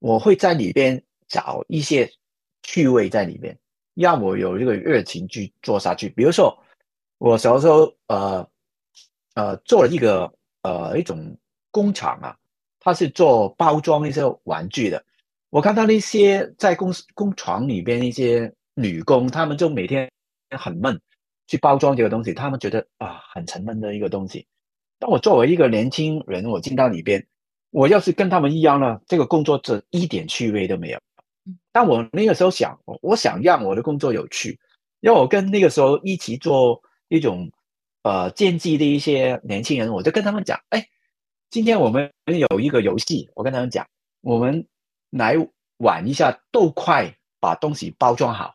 B: 我会在里边找一些趣味在里面，让我有这个热情去做下去。比如说，我小时候呃呃做了一个呃一种工厂啊。它是做包装一些玩具的，我看到那些在公司工厂里边一些女工，她们就每天很闷，去包装这个东西，她们觉得啊很沉闷的一个东西。但我作为一个年轻人，我进到里边，我要是跟他们一样呢，这个工作这一点趣味都没有。但我那个时候想，我想让我的工作有趣，因为我跟那个时候一起做一种呃建机的一些年轻人，我就跟他们讲，哎。今天我们有一个游戏，我跟他们讲，我们来玩一下豆块，把东西包装好，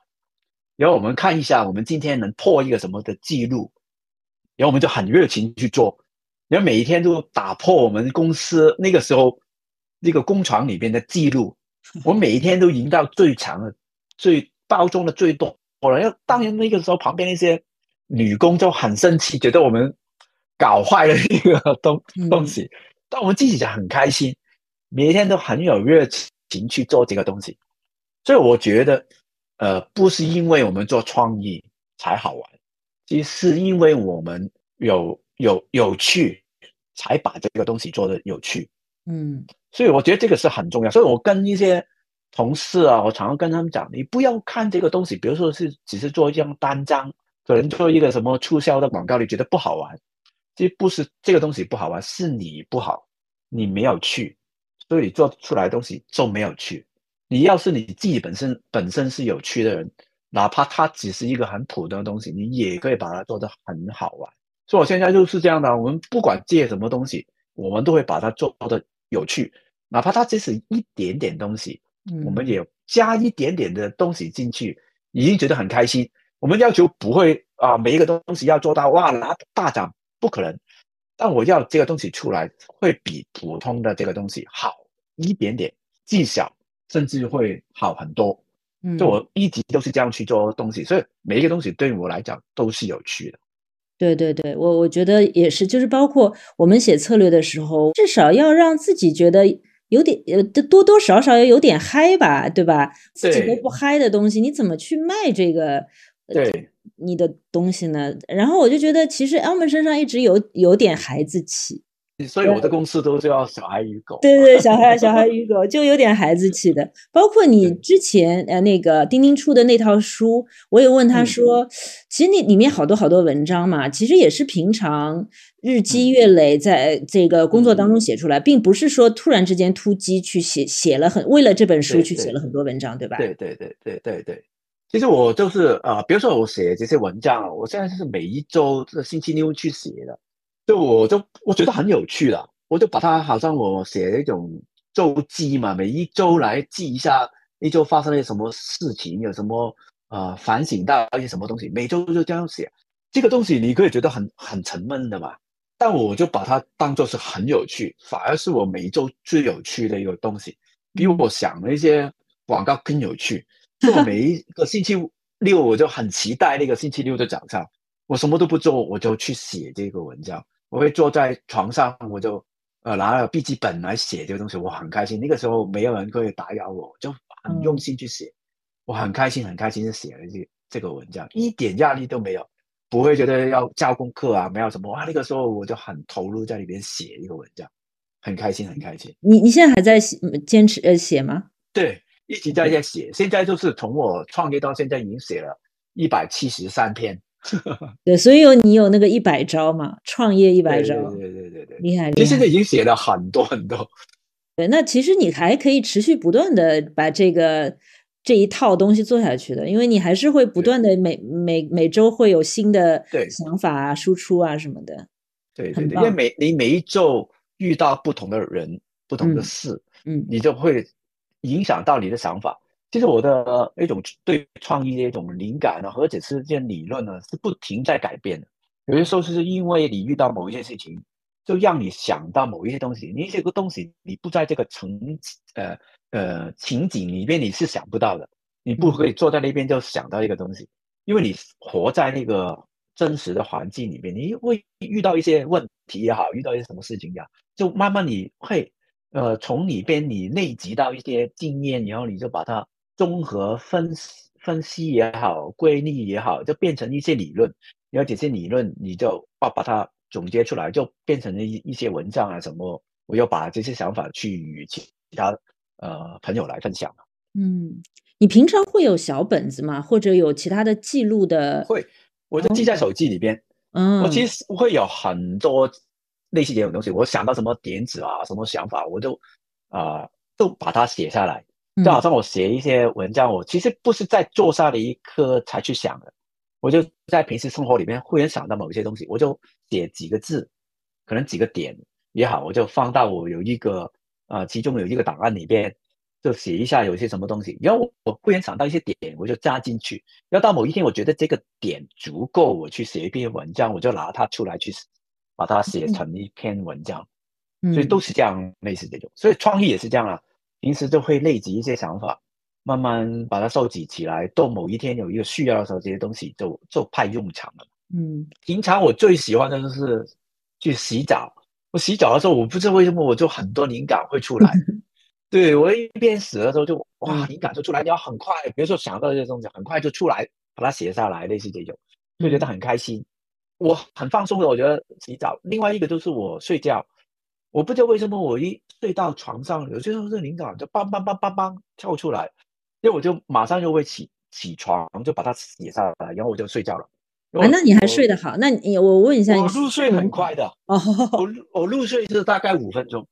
B: 然后我们看一下，我们今天能破一个什么的记录，然后我们就很热情去做，然后每一天都打破我们公司那个时候那个工厂里边的记录，[LAUGHS] 我每一天都赢到最强的，最包装的最多。然后当然那个时候旁边那些女工就很生气，觉得我们。搞坏了一个东东西，但我们自己就很开心，每一天都很有热情去做这个东西。所以我觉得，呃，不是因为我们做创意才好玩，其实是因为我们有有有趣，才把这个东西做的有趣。嗯，所以我觉得这个是很重要。所以我跟一些同事啊，我常常跟他们讲，你不要看这个东西，比如说是只是做一张单张，可能做一个什么促销的广告，你觉得不好玩。这不是这个东西不好玩，是你不好，你没有趣，所以做出来东西就没有趣。你要是你自己本身本身是有趣的人，哪怕它只是一个很普通的东西，你也可以把它做得很好玩。所以我现在就是这样的，我们不管借什么东西，我们都会把它做的有趣，哪怕它只是一点点东西，我们也加一点点的东西进去，已经觉得很开心。我们要求不会啊，每一个东西要做到哇拿大奖，不可能。但我要这个东西出来，会比普通的这个东西好一点点，技巧甚至会好很多。嗯，就我一直都是这样去做东西，所以每一个东西对我来讲都是有趣的。
A: 对对对，我我觉得也是，就是包括我们写策略的时候，至少要让自己觉得有点呃多多少少也有点嗨吧，对吧？自己都不嗨的东西，你怎么去卖这个？
B: 对。
A: 你的东西呢？然后我就觉得，其实 Elman 身上一直有有点孩子气，
B: 所以我的公司都叫小孩与狗。
A: 对对，小孩小孩与狗就有点孩子气的。包括你之前呃那个钉钉出的那套书，我也问他说，其实那里面好多好多文章嘛，其实也是平常日积月累在这个工作当中写出来，并不是说突然之间突击去写写了很为了这本书去写了很多文章，对吧？
B: 对对对对对对。其实我就是呃，比如说我写这些文章，我现在是每一周的星期六去写的，就我就我觉得很有趣的，我就把它好像我写一种周记嘛，每一周来记一下一周发生了什么事情，有什么呃反省到一些什么东西，每周就这样写。这个东西你可以觉得很很沉闷的嘛，但我就把它当做是很有趣，反而是我每一周最有趣的一个东西，比我想的一些广告更有趣。做每一个星期六，我就很期待那个星期六的早上，我什么都不做，我就去写这个文章。我会坐在床上，我就呃拿了笔记本来写这个东西，我很开心。那个时候没有人可以打扰我，就很用心去写，我很开心，很开心的写了这这个文章，一点压力都没有，不会觉得要交功课啊，没有什么啊。那个时候我就很投入在里边写一个文章，很开心，很开心。
A: 你你现在还在写坚持呃写吗？
B: 对。一直在在写，现在就是从我创业到现在已经写了一百七十三篇。[LAUGHS]
A: 对，所以有你有那个一百招嘛，创业一百招，
B: 对对对对，
A: 厉害。
B: 其实现在已经写了很多很多。[LAUGHS]
A: 对，那其实你还可以持续不断的把这个这一套东西做下去的，因为你还是会不断的每每每周会有新的想法啊、输出啊什么的。
B: 对对对，因为每你每一周遇到不同的人、不同的事，嗯，你就会。影响到你的想法，其实我的一种对创意的一种灵感呢，或者是这些理论呢，是不停在改变的。有些时候是因为你遇到某一些事情，就让你想到某一些东西。你这个东西你不在这个情呃呃情景里面，你是想不到的。你不可以坐在那边就想到一个东西，因为你活在那个真实的环境里面，你会遇到一些问题也好，遇到一些什么事情也好，就慢慢你会。呃，从里边你内集到一些经验，然后你就把它综合分析分析也好，归纳也好，就变成一些理论。然后这些理论你就把把它总结出来，就变成了一一些文章啊什么。我又把这些想法去与其他呃朋友来分享
A: 嗯，你平常会有小本子吗？或者有其他的记录的？
B: 会，我就记在手机里边。嗯，我其实会有很多。类似这种东西，我想到什么点子啊，什么想法，我就啊，都把它写下来。就好像我写一些文章，我其实不是在坐下的一刻才去想的，我就在平时生活里面忽然想到某一些东西，我就写几个字，可能几个点也好，我就放到我有一个啊，其中有一个档案里边，就写一下有些什么东西。然后我忽然想到一些点，我就加进去。要到某一天，我觉得这个点足够我去写一篇文章，我就拿它出来去。把它写成一篇文章，所以都是这样类似这种，所以创意也是这样啊。平时就会累积一些想法，慢慢把它收集起来，到某一天有一个需要的时候，这些东西就就派用场了。嗯，平常我最喜欢的就是去洗澡。我洗澡的时候，我不知道为什么我就很多灵感会出来。[LAUGHS] 对我一边洗的时候就哇，灵感就出来，你要很快，比如说想到这些东西，很快就出来，把它写下来，类似这种，就觉得很开心。我很放松的，我觉得洗澡。另外一个就是我睡觉，我不知道为什么我一睡到床上，有些时候是灵感就梆梆梆梆梆跳出来，因为我就马上就会起起床，就把它写下来，然后我就睡觉了。
A: 啊，那你还睡得好？那你我问一下，
B: 我入睡很快的哦。我我入睡是大概五分钟，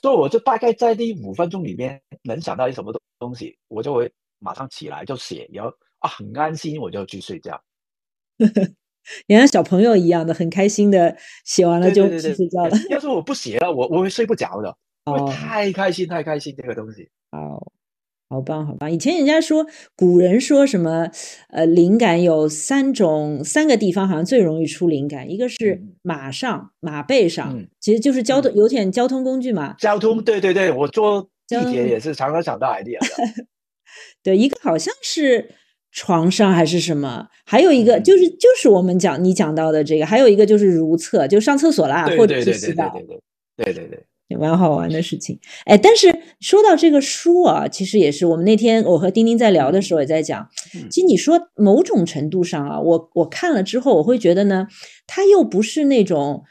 B: 所以我就大概在第五分钟里面能想到一什么东东西，我就会马上起来就写，然后啊很安心，我就去睡觉。
A: 你像小朋友一样的，很开心的写完了就去睡觉了。
B: 要是我不写了，我我会睡不着的，因为太开心，太开心这个东西。
A: 好，好棒，好棒！以前人家说，古人说什么，呃，灵感有三种，三个地方好像最容易出灵感，一个是马上，马背上，其实就是交通，有点交通工具嘛。
B: 交通，对对对，我坐地铁也是常常想到 idea
A: 的。[LAUGHS] 对，一个好像是床上还是什么，还有一个就是就是我们讲你讲到的这个，还有一个就是如厕，就上厕所啦，或者是洗澡。
B: 对对对对对对对。
A: 蛮好玩的事情，哎，但是说到这个书啊，其实也是我们那天我和丁丁在聊的时候也在讲，其实你说某种程度上啊，我我看了之后，我会觉得呢，它又不是那种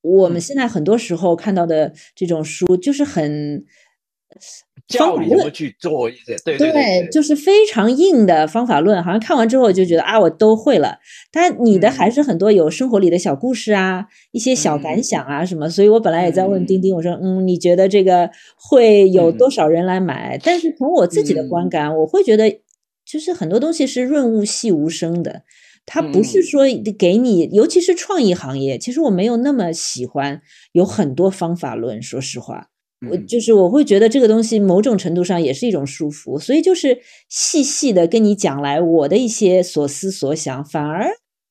A: 我们现在很多时候看到的这种书，就是很。
B: 教你怎么去做一些，对对对，
A: 就是非常硬的方法论，好像看完之后就觉得啊，我都会了。但你的还是很多有生活里的小故事啊，一些小感想啊什么。所以我本来也在问丁丁，我说，嗯，你觉得这个会有多少人来买？但是从我自己的观感，我会觉得，就是很多东西是润物细无声的，它不是说给你，尤其是创意行业，其实我没有那么喜欢有很多方法论，说实话。我就是我会觉得这个东西某种程度上也是一种束缚，所以就是细细的跟你讲来我的一些所思所想，反而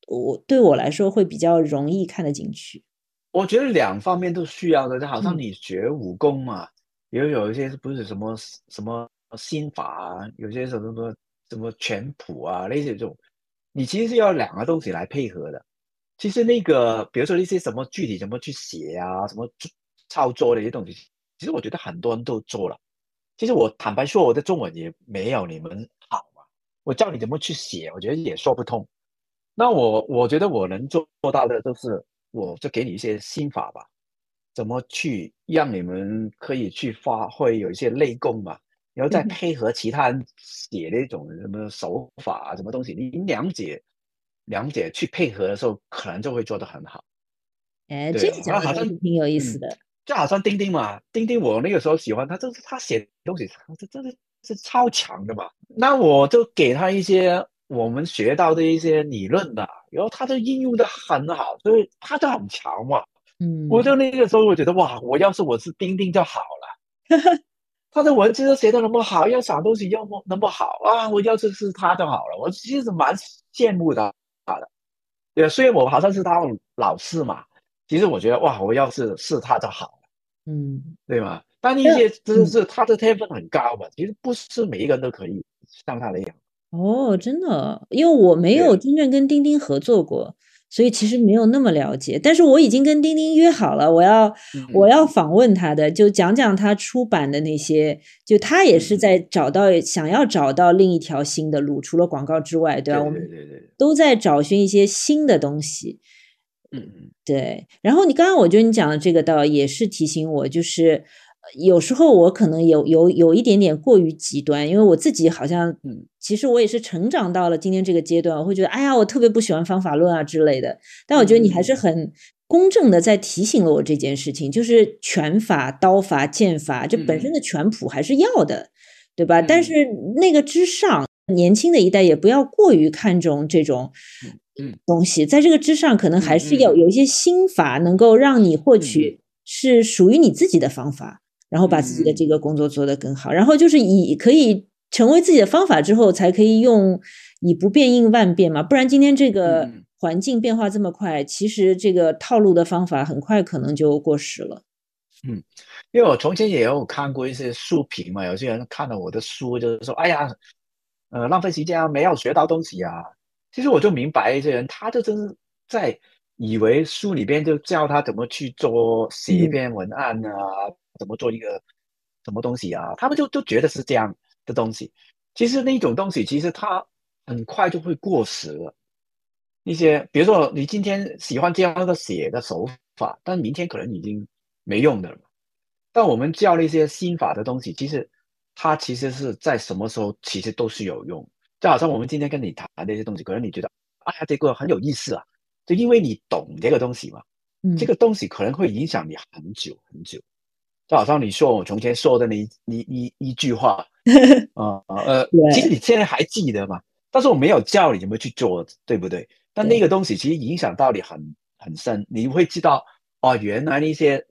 A: 我对我来说会比较容易看得进去。
B: 我觉得两方面都需要的，就好像你学武功嘛，也有一些不是什么什么心法啊，有些什么什么什么拳谱啊那些这种，你其实是要两个东西来配合的。其实那个比如说那些什么具体怎么去写啊，什么操作的一些东西。其实我觉得很多人都做了。其实我坦白说，我的中文也没有你们好嘛。我教你怎么去写，我觉得也说不通。那我我觉得我能做做到的，就是我就给你一些心法吧，怎么去让你们可以去发挥有一些内功嘛，然后再配合其他人写的一种什么手法啊，什么东西，你了解了解去配合的时候，可能就会做得很好。
A: 哎，这个讲的好像挺有意思的。
B: 就好像钉钉嘛，钉钉我那个时候喜欢他，就是他写东西，这真的是超强的嘛。那我就给他一些我们学到的一些理论的，然后他就应用的很好，所以他就很强嘛。
A: 嗯，
B: 我就那个时候我觉得哇，我要是我是钉钉就好了。[LAUGHS] 他的文字都写的那么好，要想东西要么那么好啊，我要是是他就好了。我其实蛮羡慕的他的，对，虽然我好像是他老师嘛，其实我觉得哇，我要是是他就好。
A: 嗯，
B: 对吧？但一些真的是他的天分很高嘛，其实不是每一个人都可以像他那样。
A: 哦，真的，因为我没有真正跟钉钉合作过，所以其实没有那么了解。但是我已经跟钉钉约好了，我要我要访问他的，就讲讲他出版的那些，就他也是在找到想要找到另一条新的路，除了广告之外，对吧？我们都在找寻一些新的东西。
B: 嗯嗯，
A: 对。然后你刚刚我觉得你讲的这个倒也是提醒我，就是有时候我可能有有有一点点过于极端，因为我自己好像，嗯，其实我也是成长到了今天这个阶段，我会觉得，哎呀，我特别不喜欢方法论啊之类的。但我觉得你还是很公正的在提醒了我这件事情，就是拳法、刀法、剑法，这本身的拳谱还是要的，对吧？但是那个之上，年轻的一代也不要过于看重这种。东西在这个之上，可能还是要有一些心法，能够让你获取是属于你自己的方法，然后把自己的这个工作做得更好。然后就是以可以成为自己的方法之后，才可以用以不变应万变嘛。不然今天这个环境变化这么快，其实这个套路的方法很快可能就过时了。
B: 嗯，因为我从前也有看过一些书评嘛，有些人看了我的书，就是说，哎呀，呃，浪费时间啊，没有学到东西啊。其实我就明白一些人，他就真是在以为书里边就教他怎么去做写一篇文案啊，怎么做一个什么东西啊，他们就就觉得是这样的东西。其实那种东西，其实它很快就会过时了。一些比如说你今天喜欢这样的写的手法，但明天可能已经没用的了。但我们教那些心法的东西，其实它其实是在什么时候其实都是有用。就好像我们今天跟你谈那些东西，可能你觉得，哎呀，这个很有意思啊，就因为你懂这个东西嘛，这个东西可能会影响你很久很久。就好像你说我从前说的那一一一句话，[LAUGHS] 啊呃，其实你现在还记得嘛？但是我没有教你怎么去做，对不对？但那个东西其实影响到你很很深，你会知道哦，原来那些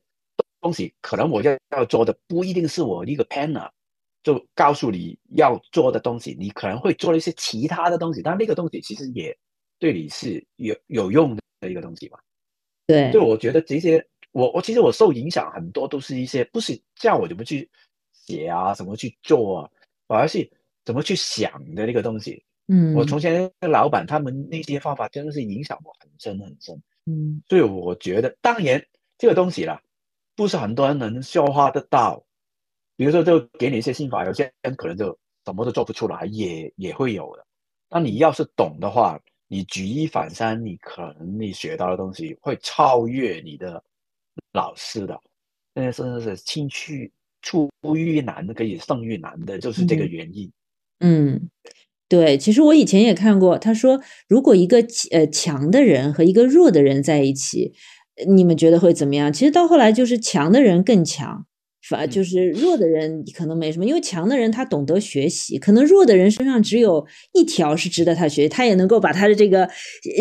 B: 东西可能我要要做的不一定是我一个 planner。就告诉你要做的东西，你可能会做一些其他的东西，但那个东西其实也对你是有有用的一个东西嘛。
A: 对，
B: 就我觉得这些，我我其实我受影响很多都是一些不是叫我怎么去写啊，怎么去做啊，反而是怎么去想的那个东西。
A: 嗯，
B: 我从前的老板他们那些方法真的是影响我很深很深。
A: 嗯，
B: 所以我觉得，当然这个东西啦，不是很多人能消化得到。比如说，就给你一些心法，有些人可能就什么都做不出来，也也会有的。那你要是懂的话，你举一反三，你可能你学到的东西会超越你的老师的。那真的是青去出于难的，可以胜于难的，就是这个原因。
A: 嗯。对，其实我以前也看过，他说，如果一个呃强的人和一个弱的人在一起，你们觉得会怎么样？其实到后来就是强的人更强，反就是弱的人可能没什么，因为强的人他懂得学习，可能弱的人身上只有一条是值得他学习，他也能够把他的这个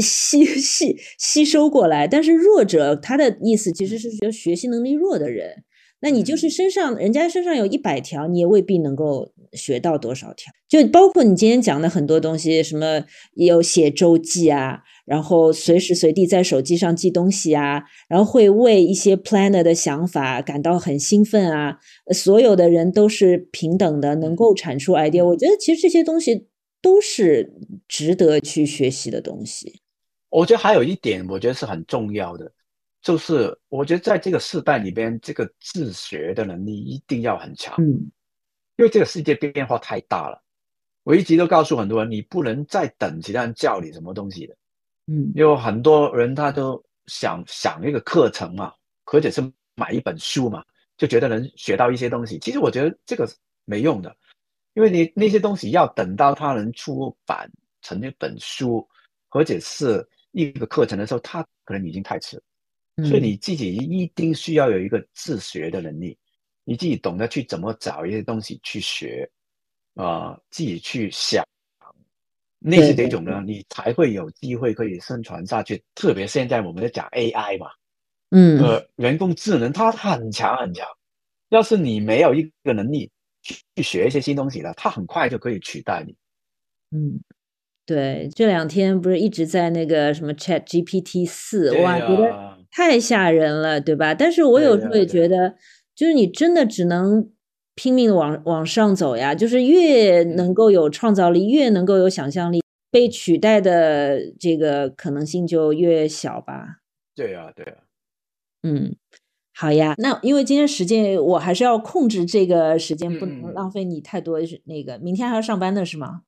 A: 吸吸吸收过来。但是弱者他的意思其实是说学习能力弱的人。那你就是身上人家身上有一百条，你也未必能够学到多少条。就包括你今天讲的很多东西，什么有写周记啊，然后随时随地在手机上记东西啊，然后会为一些 planner 的想法感到很兴奋啊。所有的人都是平等的，能够产出 idea。我觉得其实这些东西都是值得去学习的东西。
B: 我觉得还有一点，我觉得是很重要的。就是我觉得在这个时代里边，这个自学的能力一定要很强。
A: 嗯，
B: 因为这个世界变化太大了。我一直都告诉很多人，你不能再等其他人教你什么东西的。
A: 嗯，
B: 因为很多人他都想想一个课程嘛，或者是买一本书嘛，就觉得能学到一些东西。其实我觉得这个没用的，因为你那些东西要等到他能出版成一本书或者是一个课程的时候，他可能已经太迟。所以你自己一定需要有一个自学的能力，你自己懂得去怎么找一些东西去学，啊，自己去想，那是哪种呢，你才会有机会可以生存下去。特别现在我们在讲 AI 嘛，
A: 嗯，
B: 呃，人工智能它很强很强，要是你没有一个能力去去学一些新东西了，它很快就可以取代你。
A: 嗯。对，这两天不是一直在那个什么 Chat GPT 四，哇，觉得太吓人了，对吧？但是我有时候也觉得，就是你真的只能拼命的往往上走呀，就是越能够有创造力，越能够有想象力，被取代的这个可能性就越小吧。
B: 对呀，对呀。
A: 嗯，好呀，那因为今天时间我还是要控制这个时间，不能浪费你太多。那个明天还要上班的是吗？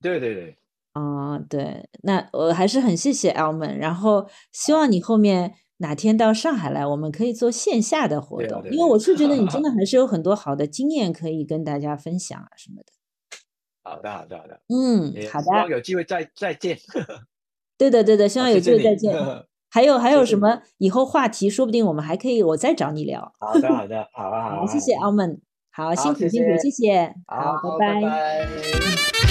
B: 对对对。
A: 啊，对，那我还是很谢谢 Elman，然后希望你后面哪天到上海来，我们可以做线下的活动，因为我是觉得你真的还是有很多好的经验可以跟大家分享啊什么的。
B: 好的，好的，好的，
A: 嗯，好的，希
B: 望有机会再再见。[LAUGHS]
A: 对的，对的，希望有机会再见。还有 [LAUGHS] 还有什么以后话题，说不定我们还可以我再找你聊。
B: 好的，好的，[LAUGHS] 好啊，好，
A: 谢谢 Elman，好，辛苦辛苦，谢谢，好，拜拜。